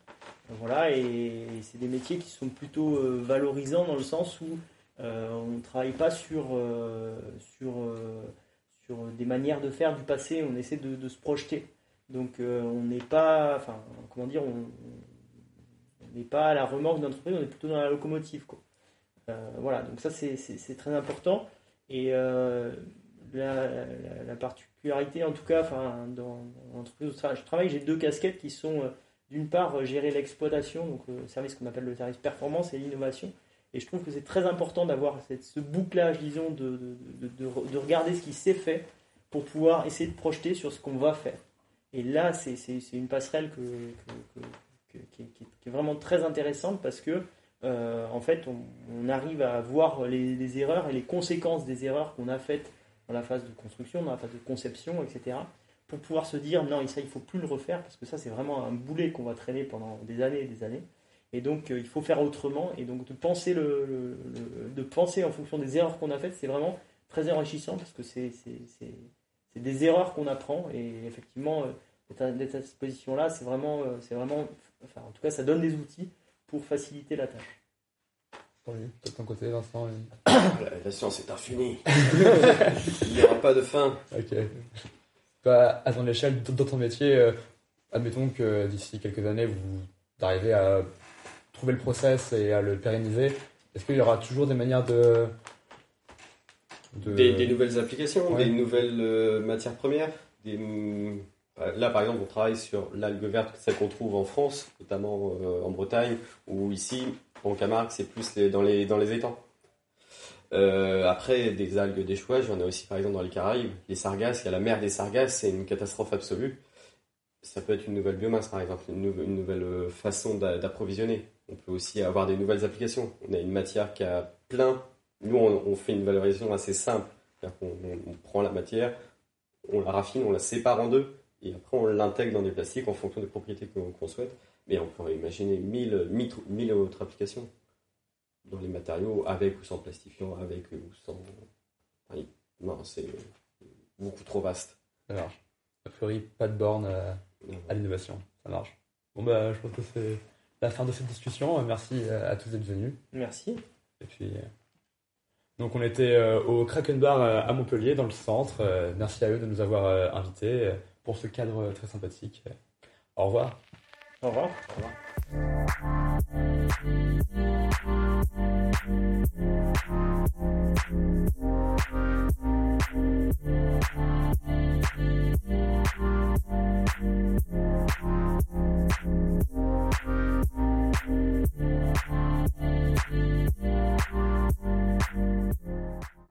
Voilà, et c'est des métiers qui sont plutôt euh, valorisants dans le sens où on ne travaille pas sur, sur, sur des manières de faire du passé, on essaie de, se projeter. Donc euh, on n'est pas, enfin, comment dire, on n'est pas à la remorque d'une entreprise, on est plutôt dans la locomotive. Quoi. Euh, voilà, donc ça c'est- très important. Et euh, la, la- la particularité, en tout cas, enfin, dans, dans l'entreprise où je travaille- j'ai deux casquettes qui sont, d'une part, gérer l'exploitation, donc le service qu'on appelle le service performance et l'innovation. Et je trouve que c'est très important d'avoir ce bouclage, disons, de, de, de, de- de regarder ce qui s'est fait pour pouvoir essayer de projeter sur ce qu'on va faire. Et là, c'est une passerelle que, qui, est- vraiment très intéressante parce que, euh, en fait, on, arrive à voir les, les erreurs et les conséquences des erreurs qu'on a faites dans la phase de construction, dans la phase de conception, etc. Pour pouvoir se dire, non, ça, il faut plus le refaire parce que ça, c'est vraiment un boulet qu'on va traîner pendant des années et des années. Et donc, euh, il faut faire autrement. Et donc, de penser, le, le- le- de penser en fonction des erreurs qu'on a faites, c'est vraiment très enrichissant parce que c'est c'est- c'est- c'est des erreurs qu'on apprend. Et effectivement, euh, d'être à- cette position-là, c'est vraiment, euh, c'est vraiment, enfin, en tout cas, ça donne des outils pour faciliter la tâche. Toi, de ton côté, Vincent et- La, la science est infinie. Il n'y aura pas de fin. Ok. Bah, à ton échelle, dans dans ton métier, euh, admettons que d'ici quelques années, vous arrivez à trouver le process et à le pérenniser. Est-ce qu'il y aura toujours des manières de. de- Des, des nouvelles applications, Ouais. des nouvelles euh, matières premières. Des, euh, là, par exemple, on travaille sur l'algue verte, celle qu'on trouve en France, notamment euh, en Bretagne, ou ici, en Camargue, c'est plus les- dans, les, dans les étangs. Euh, après, des algues d'échouage, il y en a aussi par exemple dans les Caraïbes. Les sargasses, il y a la mer des sargasses, c'est une catastrophe absolue. Ça peut être une nouvelle biomasse par exemple, une, nou- une nouvelle façon d'a- d'approvisionner. On peut aussi avoir des nouvelles applications. On a une matière qui a plein nous, on, on fait une valorisation assez simple. C'est-à-dire qu'on on- on prend la matière, on la raffine, on la sépare en deux, et après on l'intègre dans des plastiques en fonction des propriétés qu'on souhaite. Mais on pourrait imaginer mille, mille, mille autres applications dans les matériaux, avec ou sans plastifiant, avec ou sans. Enfin, non, c'est beaucoup trop vaste. Ça marche. A priori, pas de borne euh, à l'innovation. Ça marche. Bon, bah, je pense que c'est la fin de cette discussion. Euh, merci euh, à tous d'être venus. Merci. Et puis, euh, donc on était au Kraken Bar à Montpellier, dans le centre. Merci à eux de nous avoir invités pour ce cadre très sympathique. Au revoir. Au revoir. Au revoir.